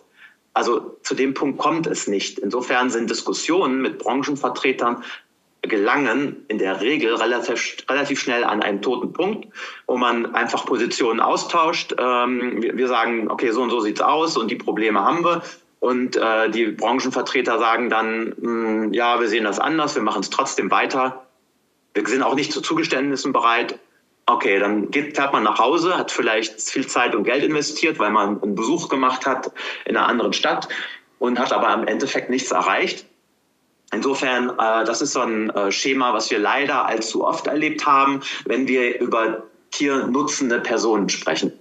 Also zu dem Punkt kommt es nicht. Insofern sind Diskussionen mit Branchenvertretern gelangen in der Regel relativ, relativ schnell an einen toten Punkt, wo man einfach Positionen austauscht. Ähm, wir, wir, sagen, okay, so und so sieht's aus und die Probleme haben wir. Und äh, die Branchenvertreter sagen dann, mh, hm, ja, wir sehen das anders, wir machen es trotzdem weiter. Wir sind auch nicht zu Zugeständnissen bereit Okay, dann geht, fährt man nach Hause, hat vielleicht viel Zeit und Geld investiert, weil man einen Besuch gemacht hat in einer anderen Stadt und hat aber im Endeffekt nichts erreicht. Insofern, äh, das ist so ein äh, Schema, was wir leider allzu oft erlebt haben, wenn wir über tiernutzende Personen sprechen.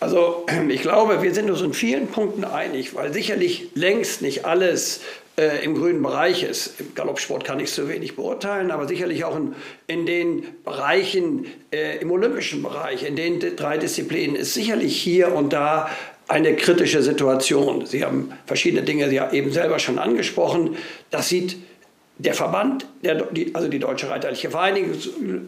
Also ich glaube, wir sind uns in vielen Punkten einig, weil sicherlich längst nicht alles äh, im grünen Bereich ist. Im Galoppsport kann ich zu wenig beurteilen, aber sicherlich auch in, in den Bereichen, äh, im olympischen Bereich, in den drei Disziplinen ist sicherlich hier und da eine kritische Situation. Sie haben verschiedene Dinge ja eben selber schon angesprochen. Das sieht der Verband, der, die, also die Deutsche Reiterliche Vereinigung,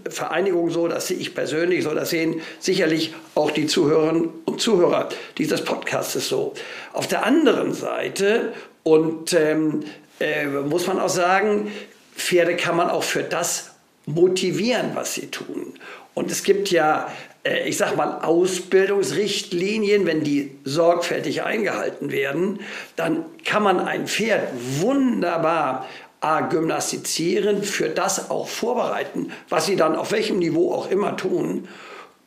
Vereinigung so, das sehe ich persönlich so, das sehen sicherlich auch die Zuhörerinnen und Zuhörer dieses Podcasts so. Auf der anderen Seite, und ähm, äh, muss man auch sagen, Pferde kann man auch für das motivieren, was sie tun. Und es gibt ja, ich sag mal, Ausbildungsrichtlinien, wenn die sorgfältig eingehalten werden, dann kann man ein Pferd wunderbar A, gymnastizieren, für das auch vorbereiten, was sie dann auf welchem Niveau auch immer tun.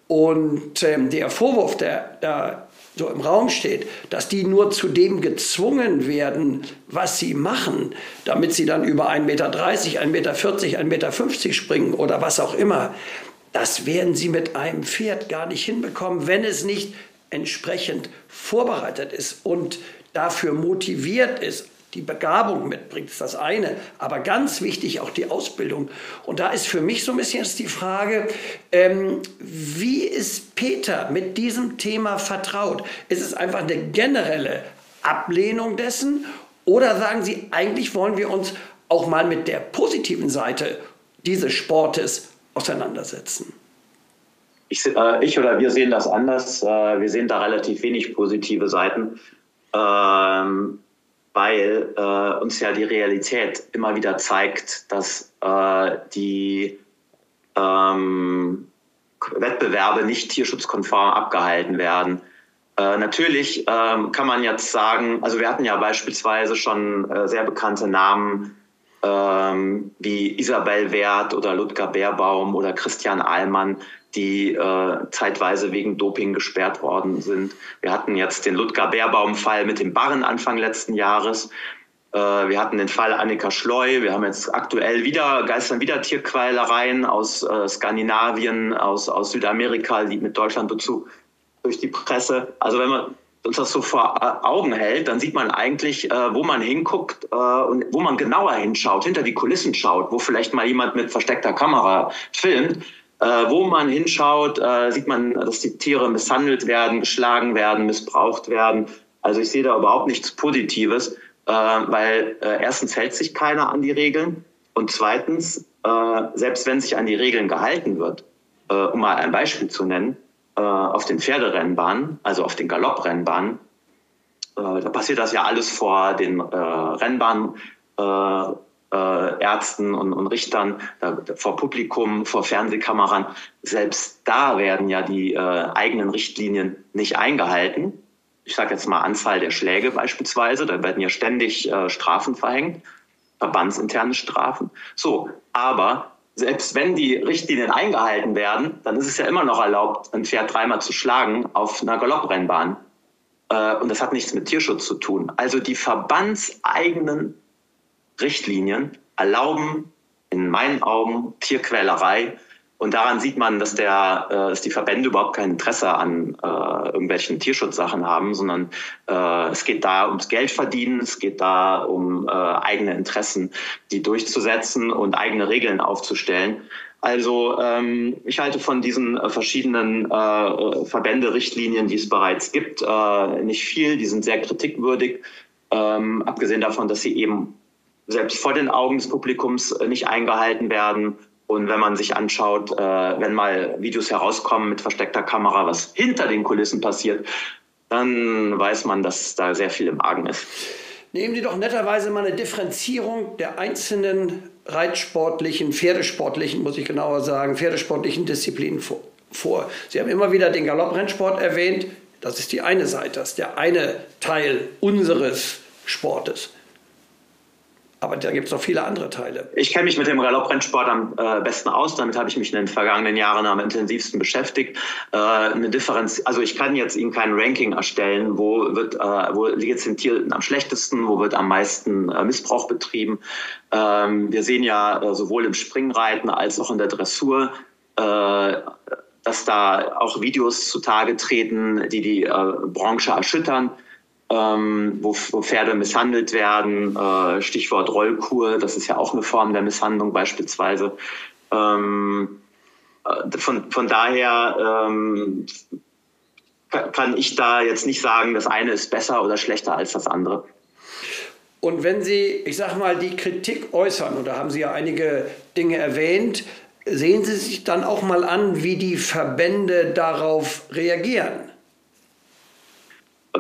Und ähm, der Vorwurf, der da so im Raum steht, dass die nur zu dem gezwungen werden, was sie machen, damit sie dann über 1,30 Meter, 1,40 Meter, 1,50 Meter springen oder was auch immer, das werden sie mit einem Pferd gar nicht hinbekommen, wenn es nicht entsprechend vorbereitet ist und dafür motiviert ist, die Begabung mitbringt, ist das eine. Aber ganz wichtig auch die Ausbildung. Und da ist für mich so ein bisschen jetzt die Frage, ähm, wie ist Peter mit diesem Thema vertraut? Ist es einfach eine generelle Ablehnung dessen? Oder sagen Sie, eigentlich wollen wir uns auch mal mit der positiven Seite dieses Sportes auseinandersetzen? Ich, äh, ich, oder wir sehen das anders. Äh, wir sehen da relativ wenig positive Seiten. Ähm, weil äh, uns ja die Realität immer wieder zeigt, dass äh, die ähm, Wettbewerbe nicht tierschutzkonform abgehalten werden. Äh, natürlich ähm, kann man jetzt sagen, also wir hatten ja beispielsweise schon äh, sehr bekannte Namen ähm, wie Isabel Wert oder Ludger Beerbaum oder Christian Ahlmann, die äh, zeitweise wegen Doping gesperrt worden sind. Wir hatten jetzt den Ludger Bärbaum-Fall mit dem Barren Anfang letzten Jahres. Äh, wir hatten den Fall Annika Schleu. Wir haben jetzt aktuell wieder, geistern wieder Tierquälereien aus äh, Skandinavien, aus, aus Südamerika, die mit Deutschland Bezug durch die Presse. Also wenn man uns das so vor Augen hält, dann sieht man eigentlich, äh, wo man hinguckt äh, und wo man genauer hinschaut, hinter die Kulissen schaut, wo vielleicht mal jemand mit versteckter Kamera filmt äh, wo man hinschaut, äh, sieht man, dass die Tiere misshandelt werden, geschlagen werden, missbraucht werden. Also ich sehe da überhaupt nichts Positives, äh, weil äh, erstens hält sich keiner an die Regeln und zweitens, selbst wenn sich an die Regeln gehalten wird, um mal ein Beispiel zu nennen, äh, auf den Pferderennbahnen, also auf den Galopprennbahnen, äh, da passiert das ja alles vor den äh, Rennbahnen. Äh, äh, und, und Richtern, da, vor Publikum, vor Fernsehkameran. Selbst da werden ja die eigenen Richtlinien nicht eingehalten. Ich sage jetzt mal Anzahl der Schläge beispielsweise, da werden ja ständig Strafen verhängt, verbandsinterne Strafen. So, aber selbst wenn die Richtlinien eingehalten werden, dann ist es ja immer noch erlaubt, ein Pferd dreimal zu schlagen auf einer Galopprennbahn. Äh, und das hat nichts mit Tierschutz zu tun. Also die verbandseigenen Richtlinien erlauben in meinen Augen Tierquälerei. Und daran sieht man, dass, der, äh, dass die Verbände überhaupt kein Interesse an äh, irgendwelchen Tierschutzsachen haben, sondern äh, es geht da ums Geldverdienen, es geht da um äh, eigene Interessen, die durchzusetzen und eigene Regeln aufzustellen. Also ähm, ich halte von diesen äh, verschiedenen äh, Verbände-Richtlinien, die es bereits gibt, äh, nicht viel. Die sind sehr kritikwürdig, ähm, abgesehen davon, dass sie eben selbst vor den Augen des Publikums äh, nicht eingehalten werden. Und wenn man sich anschaut, äh, wenn mal Videos herauskommen mit versteckter Kamera, was hinter den Kulissen passiert, dann weiß man, dass da sehr viel im Argen ist. Nehmen Sie doch netterweise mal eine Differenzierung der einzelnen reitsportlichen, pferdesportlichen, muss ich genauer sagen, pferdesportlichen Disziplinen vor. Sie haben immer wieder den Galopprennsport erwähnt. Das ist die eine Seite, das ist der eine Teil unseres Sportes. Aber da gibt es noch viele andere Teile. Ich kenne mich mit dem Galopprennsport am äh, besten aus. Damit habe ich mich in den vergangenen Jahren am intensivsten beschäftigt. Äh, eine Differenz, also ich kann jetzt Ihnen kein Ranking erstellen, wo wird, äh, wo liegt es den am schlechtesten, wo wird am meisten äh, Missbrauch betrieben. Ähm, wir sehen ja äh, sowohl im Springreiten als auch in der Dressur äh, dass da auch Videos zutage treten, die die äh, Branche erschüttern ähm, wo, wo, Pferde misshandelt werden. Äh, Stichwort Rollkur, das ist ja auch eine Form der Misshandlung beispielsweise. Ähm, äh, von, von daher ähm, kann ich da jetzt nicht sagen, das eine ist besser oder schlechter als das andere. Und wenn Sie, ich sage mal, die Kritik äußern, und da haben Sie ja einige Dinge erwähnt, sehen Sie sich dann auch mal an, wie die Verbände darauf reagieren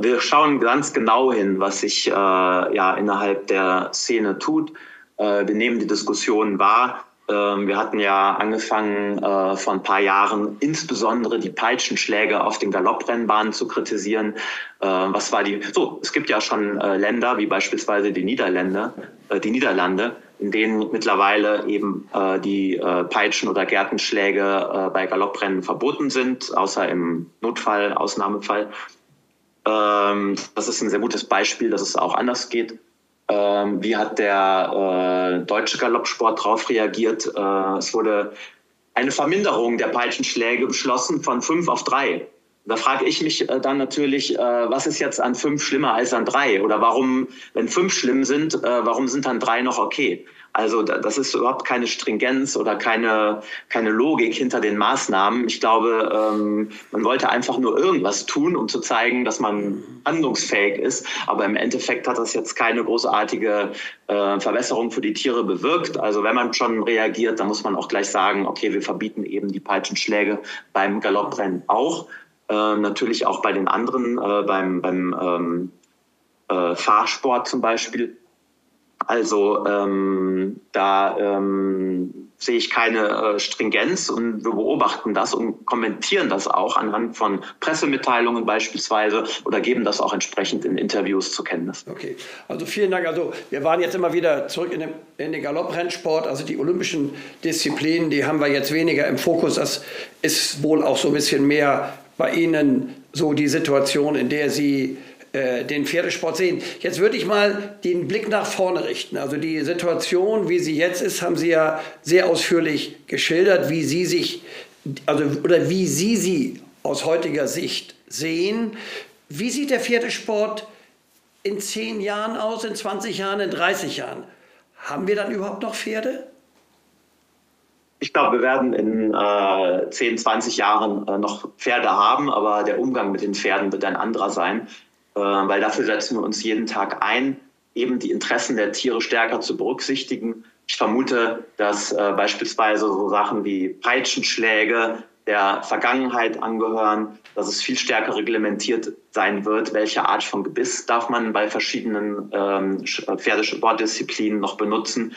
wir schauen ganz genau hin, was sich äh, ja innerhalb der Szene tut. Äh, wir nehmen die Diskussion wahr. Ähm, wir hatten ja angefangen äh, vor ein paar Jahren insbesondere die Peitschenschläge auf den Galopprennbahnen zu kritisieren. Äh, was war die? So, es gibt ja schon äh, Länder wie beispielsweise die Niederländer, äh, die Niederlande, in denen mittlerweile eben äh, die äh, Peitschen- oder Gärtenschläge bei Galopprennen verboten sind, außer im Notfall, Ausnahmefall. Ähm, das ist ein sehr gutes Beispiel, dass es auch anders geht. Ähm, wie hat der äh, deutsche Galoppsport darauf reagiert? Äh, es wurde eine Verminderung der Peitschenschläge beschlossen von fünf auf drei. Da frage ich mich äh, dann natürlich, äh, was ist jetzt an fünf schlimmer als an drei? Oder warum, wenn fünf schlimm sind, äh, warum sind dann drei noch okay? Also das ist überhaupt keine Stringenz oder keine, keine Logik hinter den Maßnahmen. Ich glaube, ähm, man wollte einfach nur irgendwas tun, um zu zeigen, dass man handlungsfähig ist. Aber im Endeffekt hat das jetzt keine großartige äh, Verbesserung für die Tiere bewirkt. Also wenn man schon reagiert, dann muss man auch gleich sagen, okay, wir verbieten eben die Peitschenschläge beim Galopprennen auch. Äh, natürlich auch bei den anderen, äh, beim, beim ähm, äh, Fahrsport zum Beispiel. Also ähm, da ähm, sehe ich keine äh, Stringenz und wir beobachten das und kommentieren das auch anhand von Pressemitteilungen beispielsweise oder geben das auch entsprechend in Interviews zur Kenntnis. Okay, also vielen Dank. Also wir waren jetzt immer wieder zurück in den, in den Galopprennsport, also die olympischen Disziplinen, die haben wir jetzt weniger im Fokus. Das ist wohl auch so ein bisschen mehr bei Ihnen so die Situation, in der Sie äh, den Pferdesport sehen. Jetzt würde ich mal den Blick nach vorne richten. Also die Situation, wie sie jetzt ist, haben Sie ja sehr ausführlich geschildert, wie Sie sich, also oder wie Sie sie aus heutiger Sicht sehen. Wie sieht der Pferdesport in zehn Jahren aus, in 20 Jahren, in 30 Jahren? Haben wir dann überhaupt noch Pferde? Ich glaube, wir werden in äh, 10, 20 Jahren äh, noch Pferde haben, aber der Umgang mit den Pferden wird ein anderer sein. Äh, weil dafür setzen wir uns jeden Tag ein, eben die Interessen der Tiere stärker zu berücksichtigen. Ich vermute, dass äh, beispielsweise so Sachen wie Peitschenschläge der Vergangenheit angehören, dass es viel stärker reglementiert sein wird, welche Art von Gebiss darf man bei verschiedenen ähm, Pferdesportdisziplinen noch benutzen.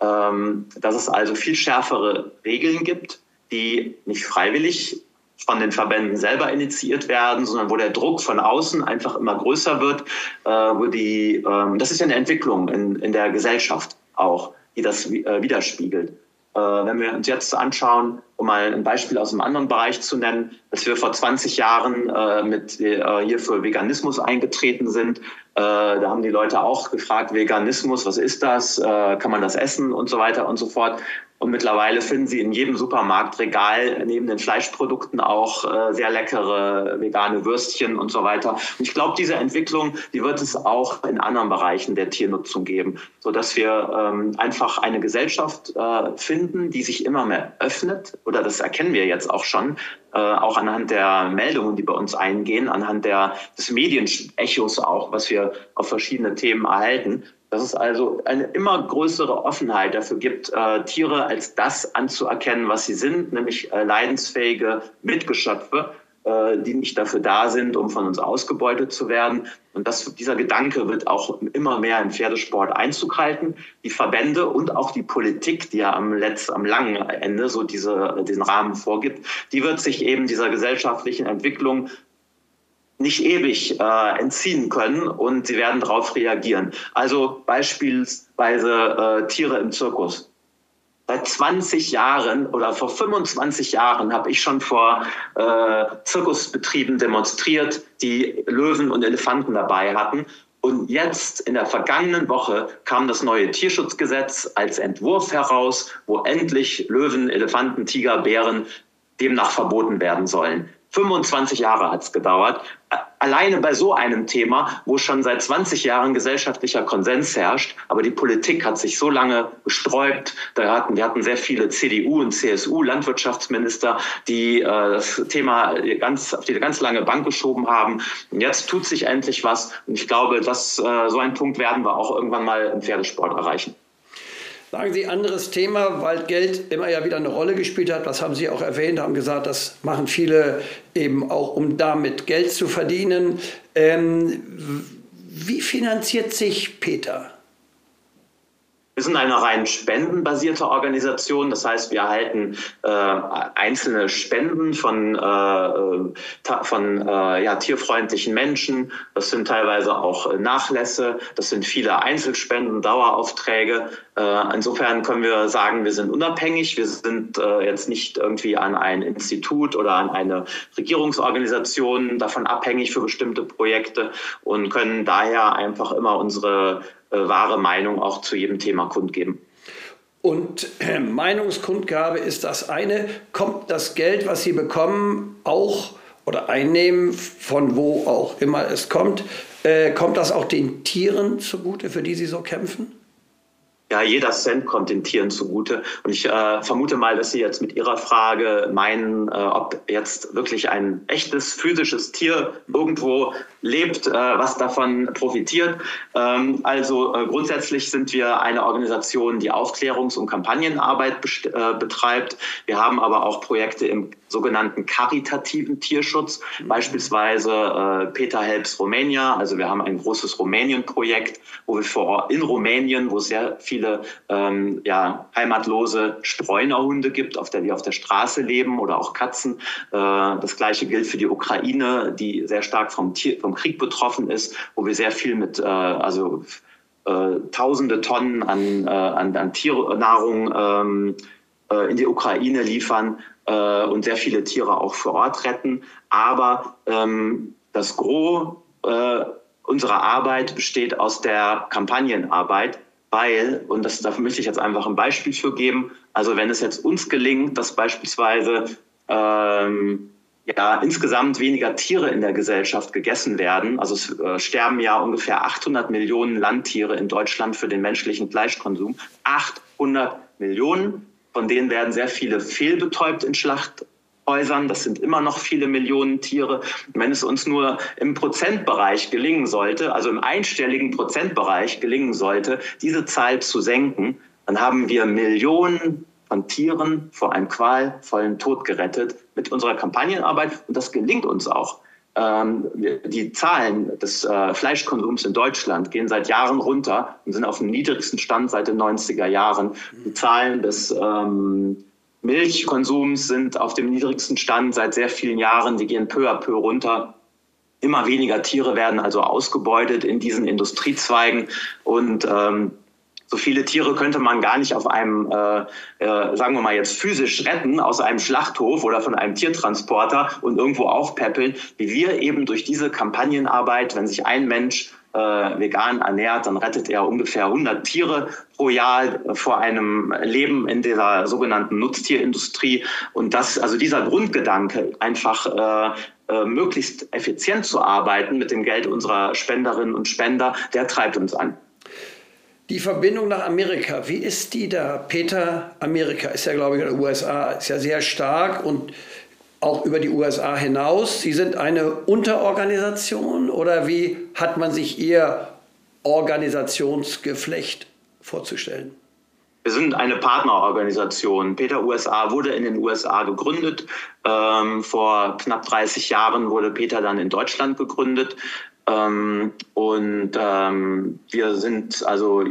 Ähm, dass es also viel schärfere Regeln gibt, die nicht freiwillig von den Verbänden selber initiiert werden, sondern wo der Druck von außen einfach immer größer wird, äh, wo die, ähm, das ist ja eine Entwicklung in, in der Gesellschaft auch, die das äh, widerspiegelt. Äh, wenn wir uns jetzt anschauen, um mal ein Beispiel aus einem anderen Bereich zu nennen, dass wir vor 20 Jahren äh, mit äh, hier für Veganismus eingetreten sind, äh, da haben die Leute auch gefragt, Veganismus, was ist das? Äh, kann man das essen und so weiter und so fort. Und mittlerweile finden Sie in jedem Supermarktregal neben den Fleischprodukten auch äh, sehr leckere vegane Würstchen und so weiter. Und ich glaube, diese Entwicklung, die wird es auch in anderen Bereichen der Tiernutzung geben, so dass wir ähm, einfach eine Gesellschaft äh, finden, die sich immer mehr öffnet. Oder das erkennen wir jetzt auch schon, äh, auch anhand der Meldungen, die bei uns eingehen, anhand der, des Medienechos auch, was wir auf verschiedene Themen erhalten dass es also eine immer größere Offenheit dafür gibt, äh, Tiere als das anzuerkennen, was sie sind, nämlich äh, leidensfähige Mitgeschöpfe, äh, die nicht dafür da sind, um von uns ausgebeutet zu werden. Und das, dieser Gedanke wird auch immer mehr im Pferdesport Einzug halten. Die Verbände und auch die Politik, die ja am letzten, am langen Ende so diese, diesen Rahmen vorgibt, die wird sich eben dieser gesellschaftlichen Entwicklung nicht ewig äh, entziehen können und sie werden darauf reagieren. Also beispielsweise äh, Tiere im Zirkus. Seit 20 Jahren oder vor 25 Jahren habe ich schon vor äh, Zirkusbetrieben demonstriert, die Löwen und Elefanten dabei hatten. Und jetzt in der vergangenen Woche kam das neue Tierschutzgesetz als Entwurf heraus, wo endlich Löwen, Elefanten, Tiger, Bären demnach verboten werden sollen. 25 Jahre hat es gedauert. Alleine bei so einem Thema, wo schon seit 20 Jahren gesellschaftlicher Konsens herrscht, aber die Politik hat sich so lange gesträubt. Da hatten, wir hatten sehr viele CDU und CSU Landwirtschaftsminister, die äh, das Thema ganz, auf die ganz lange Bank geschoben haben. Und jetzt tut sich endlich was. Und ich glaube, dass äh, so einen Punkt werden wir auch irgendwann mal im Pferdesport erreichen. Sagen Sie, anderes Thema, weil Geld immer ja wieder eine Rolle gespielt hat. Das haben Sie auch erwähnt, haben gesagt, das machen viele eben auch, um damit Geld zu verdienen. Ähm, wie finanziert sich Peter? Wir sind eine rein spendenbasierte Organisation. Das heißt, wir erhalten äh, einzelne Spenden von, äh, von äh, ja, tierfreundlichen Menschen. Das sind teilweise auch Nachlässe. Das sind viele Einzelspenden, Daueraufträge. Äh, insofern können wir sagen, wir sind unabhängig. Wir sind äh, jetzt nicht irgendwie an ein Institut oder an eine Regierungsorganisation davon abhängig für bestimmte Projekte und können daher einfach immer unsere äh, wahre Meinung auch zu jedem Thema kundgeben. Und äh, Meinungskundgabe ist das eine. Kommt das Geld, was Sie bekommen, auch oder einnehmen, von wo auch immer es kommt, äh, kommt das auch den Tieren zugute, für die Sie so kämpfen? Ja, jeder Cent kommt den Tieren zugute. Und ich äh, vermute mal, dass Sie jetzt mit Ihrer Frage meinen, äh, ob jetzt wirklich ein echtes physisches Tier irgendwo lebt, äh, was davon profitiert. Ähm, also äh, grundsätzlich sind wir eine Organisation, die Aufklärungs- und Kampagnenarbeit äh, betreibt. Wir haben aber auch Projekte im sogenannten karitativen Tierschutz, mhm. beispielsweise äh, Peter Helps Romania. Also wir haben ein großes Rumänien-Projekt, wo wir vor Ort in Rumänien, wo sehr viele viele ähm, ja, heimatlose Streunerhunde gibt, auf der, die auf der Straße leben oder auch Katzen. Äh, das gleiche gilt für die Ukraine, die sehr stark vom, Tier, vom Krieg betroffen ist, wo wir sehr viel mit, äh, also äh, tausende Tonnen an, äh, an, an Tiernahrung ähm, äh, in die Ukraine liefern äh, und sehr viele Tiere auch vor Ort retten. Aber ähm, das Gros unserer Arbeit besteht aus der Kampagnenarbeit, weil, und das, dafür möchte ich jetzt einfach ein Beispiel für geben, also wenn es jetzt uns gelingt, dass beispielsweise ähm, ja, insgesamt weniger Tiere in der Gesellschaft gegessen werden. Also es äh, sterben ja ungefähr 800 Millionen Landtiere in Deutschland für den menschlichen Fleischkonsum. 800 Millionen, von denen werden sehr viele fehlbetäubt in Schlacht, Häusern. Das sind immer noch viele Millionen Tiere. Wenn es uns nur im Prozentbereich gelingen sollte, also im einstelligen Prozentbereich gelingen sollte, diese Zahl zu senken, dann haben wir Millionen von Tieren vor einem qualvollen Tod gerettet mit unserer Kampagnenarbeit. Und das gelingt uns auch. Ähm, die Zahlen des äh, Fleischkonsums in Deutschland gehen seit Jahren runter und sind auf dem niedrigsten Stand seit den 90er Jahren. Die Zahlen des ähm, Milchkonsums sind auf dem niedrigsten Stand seit sehr vielen Jahren. Die gehen peu à peu runter. Immer weniger Tiere werden also ausgebeutet in diesen Industriezweigen und ähm, so viele Tiere könnte man gar nicht auf einem, äh, äh, sagen wir mal jetzt physisch retten, aus einem Schlachthof oder von einem Tiertransporter und irgendwo aufpäppeln, wie wir eben durch diese Kampagnenarbeit, wenn sich ein Mensch äh, vegan ernährt, dann rettet er ungefähr 100 Tiere pro Jahr vor einem Leben in dieser sogenannten Nutztierindustrie. Und das, also dieser Grundgedanke, einfach äh, äh, möglichst effizient zu arbeiten mit dem Geld unserer Spenderinnen und Spender, der treibt uns an. Die Verbindung nach Amerika, wie ist die da? Peter, Amerika ist ja, glaube ich, in den USA, ist ja sehr stark und auch über die USA hinaus. Sie sind eine Unterorganisation oder wie hat man sich Ihr Organisationsgeflecht vorzustellen? Wir sind eine Partnerorganisation. Peter USA wurde in den USA gegründet. Ähm, vor knapp 30 Jahren wurde Peter dann in Deutschland gegründet. Ähm, und ähm, wir sind also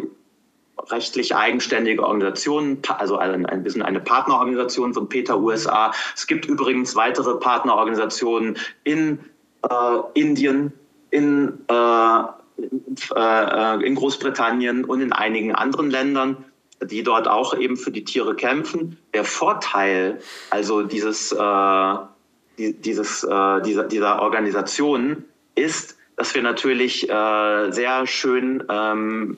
rechtlich eigenständige Organisationen, also ein, sind eine Partnerorganisation von Peter USA. Es gibt übrigens weitere Partnerorganisationen in äh, Indien, in äh, äh, in Großbritannien und in einigen anderen Ländern, die dort auch eben für die Tiere kämpfen. Der Vorteil also dieses, äh, dieses, äh, dieser, dieser Organisation ist, dass wir natürlich äh, sehr schön ähm,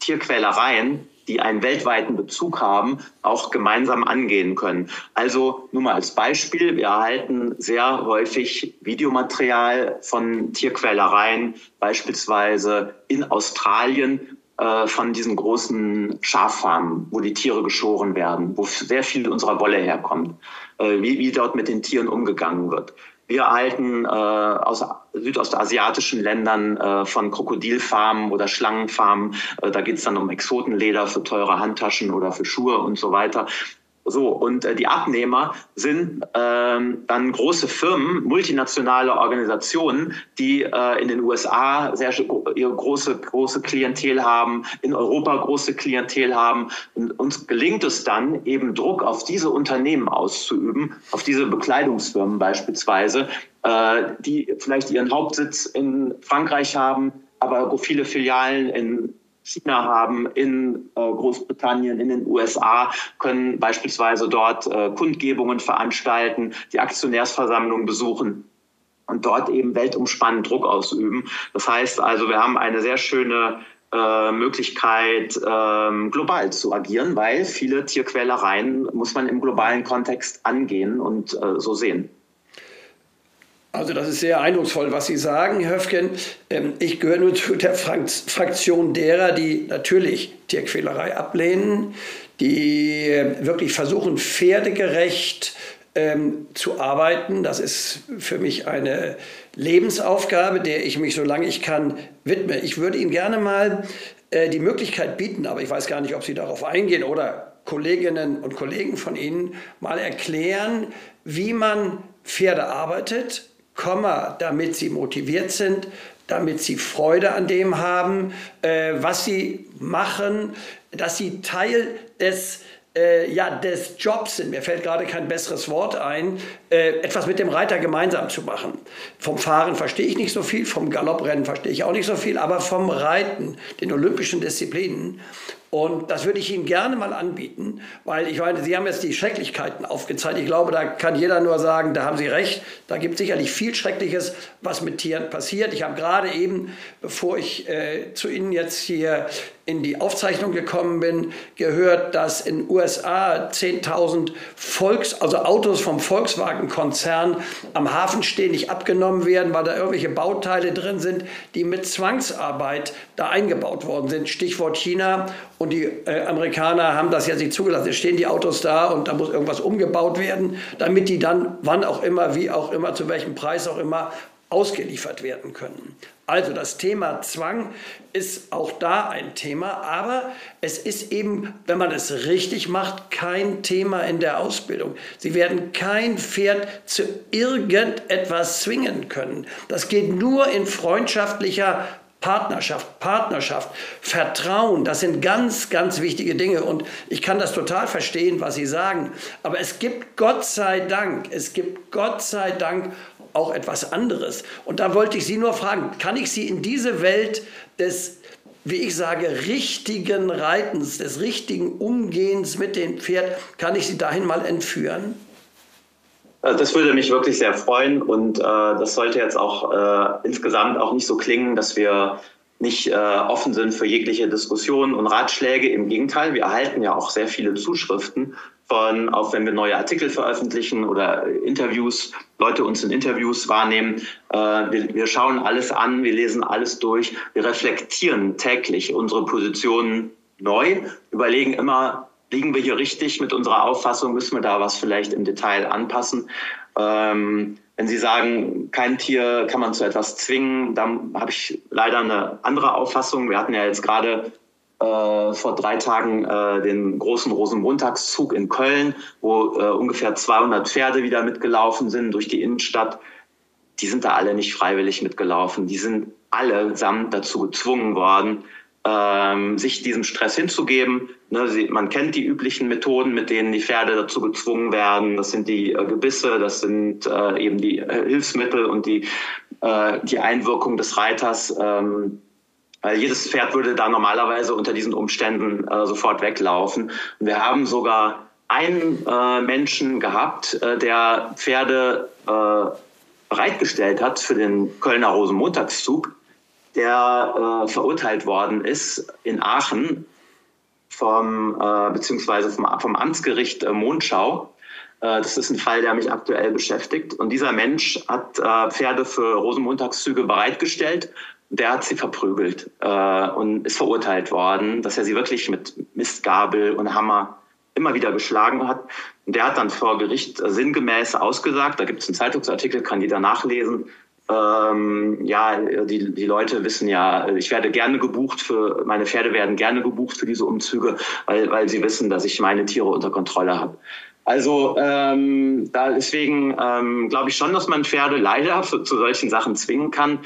Tierquälereien die einen weltweiten Bezug haben, auch gemeinsam angehen können. Also nur mal als Beispiel, wir erhalten sehr häufig Videomaterial von Tierquälereien, beispielsweise in Australien äh, von diesen großen Schaffarmen, wo die Tiere geschoren werden, wo sehr viel unserer Wolle herkommt, äh, wie, wie dort mit den Tieren umgegangen wird. Wir erhalten äh, aus südostasiatischen Ländern äh, von Krokodilfarmen oder Schlangenfarmen, äh, da geht es dann um Exotenleder für teure Handtaschen oder für Schuhe und so weiter. So, und äh, die Abnehmer sind ähm, dann große Firmen, multinationale Organisationen, die äh, in den USA sehr ihre große, große Klientel haben, in Europa große Klientel haben. Und uns gelingt es dann, eben Druck auf diese Unternehmen auszuüben, auf diese Bekleidungsfirmen beispielsweise, äh, die vielleicht ihren Hauptsitz in Frankreich haben, aber viele Filialen in China haben, in äh, Großbritannien, in den USA, können beispielsweise dort äh, Kundgebungen veranstalten, die Aktionärsversammlungen besuchen und dort eben weltumspannend Druck ausüben. Das heißt also, wir haben eine sehr schöne äh, Möglichkeit, ähm, global zu agieren, weil viele Tierquälereien muss man im globalen Kontext angehen und so sehen. Also das ist sehr eindrucksvoll, was Sie sagen, Herr Höfgen. Ähm, ich gehöre nur zu der Fraktion derer, die natürlich Tierquälerei ablehnen, die äh, wirklich versuchen, pferdegerecht ähm, zu arbeiten. Das ist für mich eine Lebensaufgabe, der ich mich, solange ich kann, widme. Ich würde Ihnen gerne mal äh, die Möglichkeit bieten, aber ich weiß gar nicht, ob Sie darauf eingehen oder Kolleginnen und Kollegen von Ihnen mal erklären, wie man Pferde arbeitet, Komma, damit sie motiviert sind, damit sie Freude an dem haben, äh, was sie machen, dass sie Teil des äh, ja, des Jobs sind, mir fällt gerade kein besseres Wort ein, äh, etwas mit dem Reiter gemeinsam zu machen. Vom Fahren verstehe ich nicht so viel, vom Galopprennen verstehe ich auch nicht so viel, aber vom Reiten, den olympischen Disziplinen. Und das würde ich Ihnen gerne mal anbieten, weil ich meine, Sie haben jetzt die Schrecklichkeiten aufgezeigt. Ich glaube, da kann jeder nur sagen, da haben Sie recht. Da gibt es sicherlich viel Schreckliches, was mit Tieren passiert. Ich habe gerade eben, bevor ich äh, zu Ihnen jetzt hier in die Aufzeichnung gekommen bin, gehört, dass in USA 10.000 Volks, also Autos vom Volkswagen-Konzern am Hafen stehen, nicht abgenommen werden, weil da irgendwelche Bauteile drin sind, die mit Zwangsarbeit da eingebaut worden sind. Stichwort China. Und die äh, Amerikaner haben das jetzt nicht zugelassen. Es stehen die Autos da und da muss irgendwas umgebaut werden, damit die dann, wann auch immer, wie auch immer, zu welchem Preis auch immer, ausgeliefert werden können. Also das Thema Zwang ist auch da ein Thema, aber es ist eben, wenn man es richtig macht, kein Thema in der Ausbildung. Sie werden kein Pferd zu irgendetwas zwingen können. Das geht nur in freundschaftlicher Partnerschaft, Partnerschaft, Vertrauen, das sind ganz, ganz wichtige Dinge. Und ich kann das total verstehen, was Sie sagen. Aber es gibt Gott sei Dank, es gibt Gott sei Dank auch etwas anderes. Und da wollte ich Sie nur fragen, kann ich Sie in diese Welt des, wie ich sage, richtigen Reitens, des richtigen Umgehens mit dem Pferd, kann ich Sie dahin mal entführen? Äh, das würde mich wirklich sehr freuen und äh, das sollte jetzt auch äh, insgesamt auch nicht so klingen, dass wir nicht äh, offen sind für jegliche Diskussionen und Ratschläge. Im Gegenteil, wir erhalten ja auch sehr viele Zuschriften von, auch wenn wir neue Artikel veröffentlichen oder Interviews, Leute uns in Interviews wahrnehmen. Äh, wir, wir schauen alles an, wir lesen alles durch, wir reflektieren täglich unsere Positionen neu, überlegen immer, liegen wir hier richtig mit unserer Auffassung, müssen wir da was vielleicht im Detail anpassen. Ähm, wenn Sie sagen, kein Tier kann man zu etwas zwingen, dann habe ich leider eine andere Auffassung. Wir hatten ja jetzt gerade äh, vor drei Tagen äh, den großen Rosenmontagszug in Köln, wo äh, ungefähr 200 Pferde wieder mitgelaufen sind durch die Innenstadt. Die sind da alle nicht freiwillig mitgelaufen. Die sind allesamt dazu gezwungen worden, ähm, sich diesem Stress hinzugeben. Ne, sie, man kennt die üblichen Methoden, mit denen die Pferde dazu gezwungen werden. Das sind die äh, Gebisse, das sind äh, eben die äh, Hilfsmittel und die, äh, die Einwirkung des Reiters. Ähm, Weil jedes Pferd würde da normalerweise unter diesen Umständen äh, sofort weglaufen. Und wir haben sogar einen äh, Menschen gehabt, der Pferde bereitgestellt hat für den Kölner Rosenmontagszug, der äh, verurteilt worden ist in Aachen vom, äh, beziehungsweise vom, vom Amtsgericht äh, Mondschau. Äh, das ist ein Fall, der mich aktuell beschäftigt. Und dieser Mensch hat äh, Pferde für Rosenmontagszüge bereitgestellt. Der hat sie verprügelt äh, und ist verurteilt worden, dass er sie wirklich mit Mistgabel und Hammer immer wieder geschlagen hat. Und der hat dann vor Gericht sinngemäß ausgesagt, da gibt es einen Zeitungsartikel, kann jeder nachlesen, ähm, ja, die, die Leute wissen ja, ich werde gerne gebucht für, meine Pferde werden gerne gebucht für diese Umzüge, weil, weil sie wissen, dass ich meine Tiere unter Kontrolle habe. Also ähm, da deswegen ähm, glaube ich schon, dass man Pferde leider für, zu solchen Sachen zwingen kann.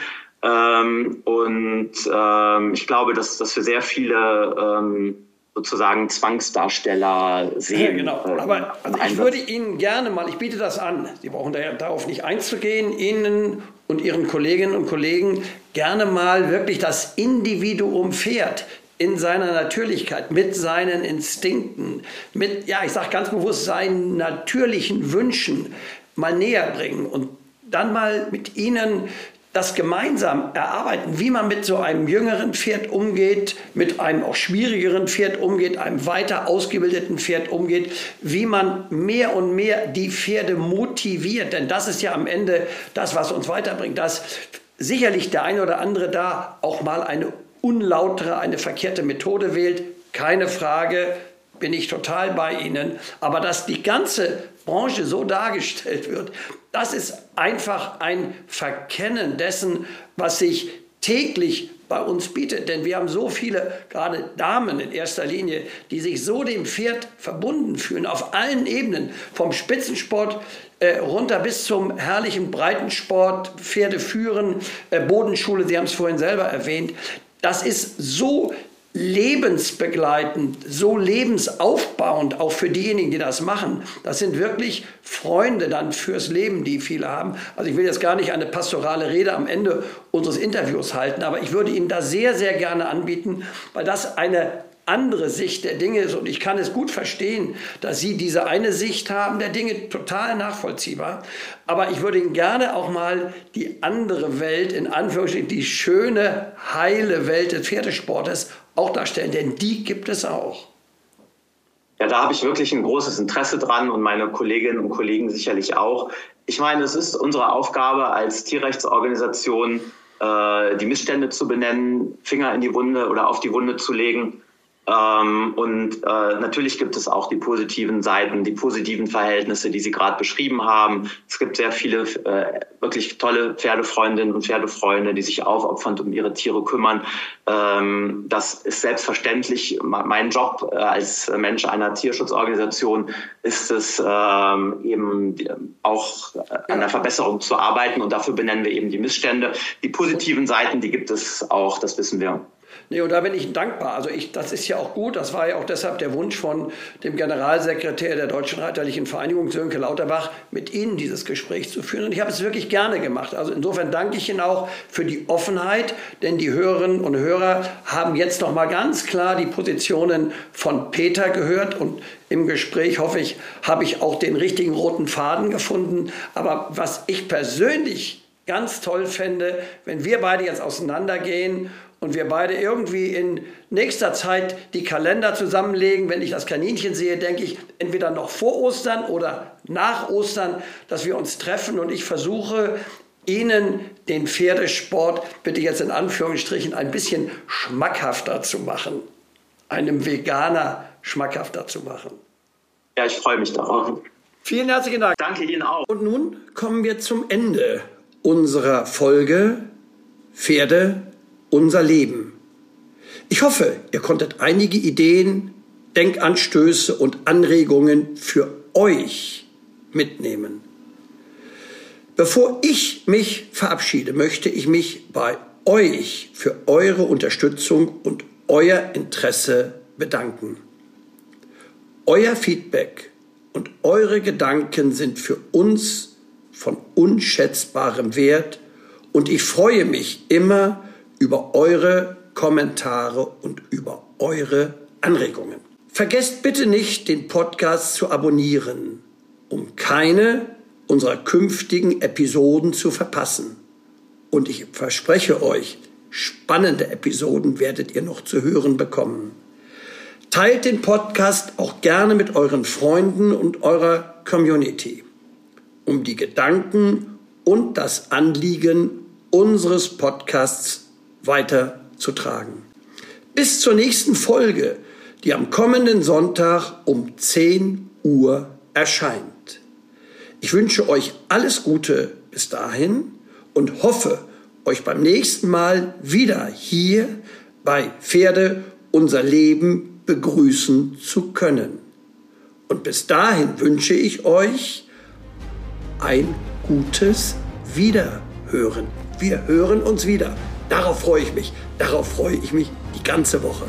Ähm, und ähm, ich glaube, dass, dass für sehr viele ähm, sozusagen Zwangsdarsteller sehen. Ja, genau. Äh, Aber also ich würde Ihnen gerne mal, ich biete das an, Sie brauchen darauf nicht einzugehen, Ihnen und Ihren Kolleginnen und Kollegen gerne mal wirklich das Individuum Pferd in seiner Natürlichkeit, mit seinen Instinkten, mit, ja, ich sage ganz bewusst, seinen natürlichen Wünschen mal näher bringen und dann mal mit ihnen das gemeinsam erarbeiten, wie man mit so einem jüngeren Pferd umgeht, mit einem auch schwierigeren Pferd umgeht, einem weiter ausgebildeten Pferd umgeht, wie man mehr und mehr die Pferde motiviert. Denn das ist ja am Ende das, was uns weiterbringt, dass sicherlich der eine oder andere da auch mal eine unlautere, eine verkehrte Methode wählt. Keine Frage, bin ich total bei Ihnen. Aber dass die ganze Branche so dargestellt wird, das ist einfach ein Verkennen dessen, was sich täglich bei uns bietet. Denn wir haben so viele, gerade Damen in erster Linie, die sich so dem Pferd verbunden fühlen, auf allen Ebenen, vom Spitzensport äh, runter bis zum herrlichen Breitensport, Pferde führen, äh, Bodenschule, Sie haben es vorhin selber erwähnt. Das ist so lebensbegleitend, so lebensaufbauend, auch für diejenigen, die das machen. Das sind wirklich Freunde dann fürs Leben, die viele haben. Also ich will jetzt gar nicht eine pastorale Rede am Ende unseres Interviews halten, aber ich würde Ihnen da sehr, sehr gerne anbieten, weil das eine andere Sicht der Dinge ist. Und ich kann es gut verstehen, dass Sie diese eine Sicht haben der Dinge, total nachvollziehbar. Aber ich würde Ihnen gerne auch mal die andere Welt, in Anführungsstrichen, die schöne, heile Welt des Pferdesportes auch darstellen, denn die gibt es auch. Ja, da habe ich wirklich ein großes Interesse dran und meine Kolleginnen und Kollegen sicherlich auch. Ich meine, es ist unsere Aufgabe als Tierrechtsorganisation, äh, die Missstände zu benennen, Finger in die Wunde oder auf die Wunde zu legen ähm, und äh, natürlich gibt es auch die positiven Seiten, die positiven Verhältnisse, die Sie gerade beschrieben haben. Es gibt sehr viele äh, wirklich tolle Pferdefreundinnen und Pferdefreunde, die sich aufopfernd um ihre Tiere kümmern. Ähm, das ist selbstverständlich. Mein Job äh, als Mensch einer Tierschutzorganisation ist es ähm, eben auch an der Verbesserung zu arbeiten und dafür benennen wir eben die Missstände. Die positiven Seiten, die gibt es auch, das wissen wir. Nee, und da bin ich dankbar. Also ich, das ist ja auch gut. Das war ja auch deshalb der Wunsch von dem Generalsekretär der Deutschen Reiterlichen Vereinigung, Sönke Lauterbach, mit Ihnen dieses Gespräch zu führen. Und ich habe es wirklich gerne gemacht. Also insofern danke ich Ihnen auch für die Offenheit, denn die Hörerinnen und Hörer haben jetzt noch mal ganz klar die Positionen von Peter gehört und im Gespräch hoffe ich, habe ich auch den richtigen roten Faden gefunden. Aber was ich persönlich ganz toll fände, wenn wir beide jetzt auseinandergehen und wir beide irgendwie in nächster Zeit die Kalender zusammenlegen. Wenn ich das Kaninchen sehe, denke ich entweder noch vor Ostern oder nach Ostern, dass wir uns treffen und ich versuche, Ihnen den Pferdesport, bitte jetzt in Anführungsstrichen, ein bisschen schmackhafter zu machen. Einem Veganer schmackhafter zu machen. Ja, ich freue mich darauf. Vielen herzlichen Dank. Danke Ihnen auch. Und nun kommen wir zum Ende unserer Folge Pferde unser Leben. Ich hoffe, ihr konntet einige Ideen, Denkanstöße und Anregungen für euch mitnehmen. Bevor ich mich verabschiede, möchte ich mich bei euch für eure Unterstützung und euer Interesse bedanken. Euer Feedback und eure Gedanken sind für uns von unschätzbarem Wert und ich freue mich immer über eure Kommentare und über eure Anregungen. Vergesst bitte nicht, den Podcast zu abonnieren, um keine unserer künftigen Episoden zu verpassen. Und ich verspreche euch, spannende Episoden werdet ihr noch zu hören bekommen. Teilt den Podcast auch gerne mit euren Freunden und eurer Community, um die Gedanken und das Anliegen unseres Podcasts weiterzutragen. Bis zur nächsten Folge, die am kommenden Sonntag um 10 Uhr erscheint. Ich wünsche euch alles Gute bis dahin und hoffe, euch beim nächsten Mal wieder hier bei Pferde unser Leben begrüßen zu können. Und bis dahin wünsche ich euch ein gutes Wiederhören. Wir hören uns wieder. Darauf freue ich mich. Darauf freue ich mich die ganze Woche.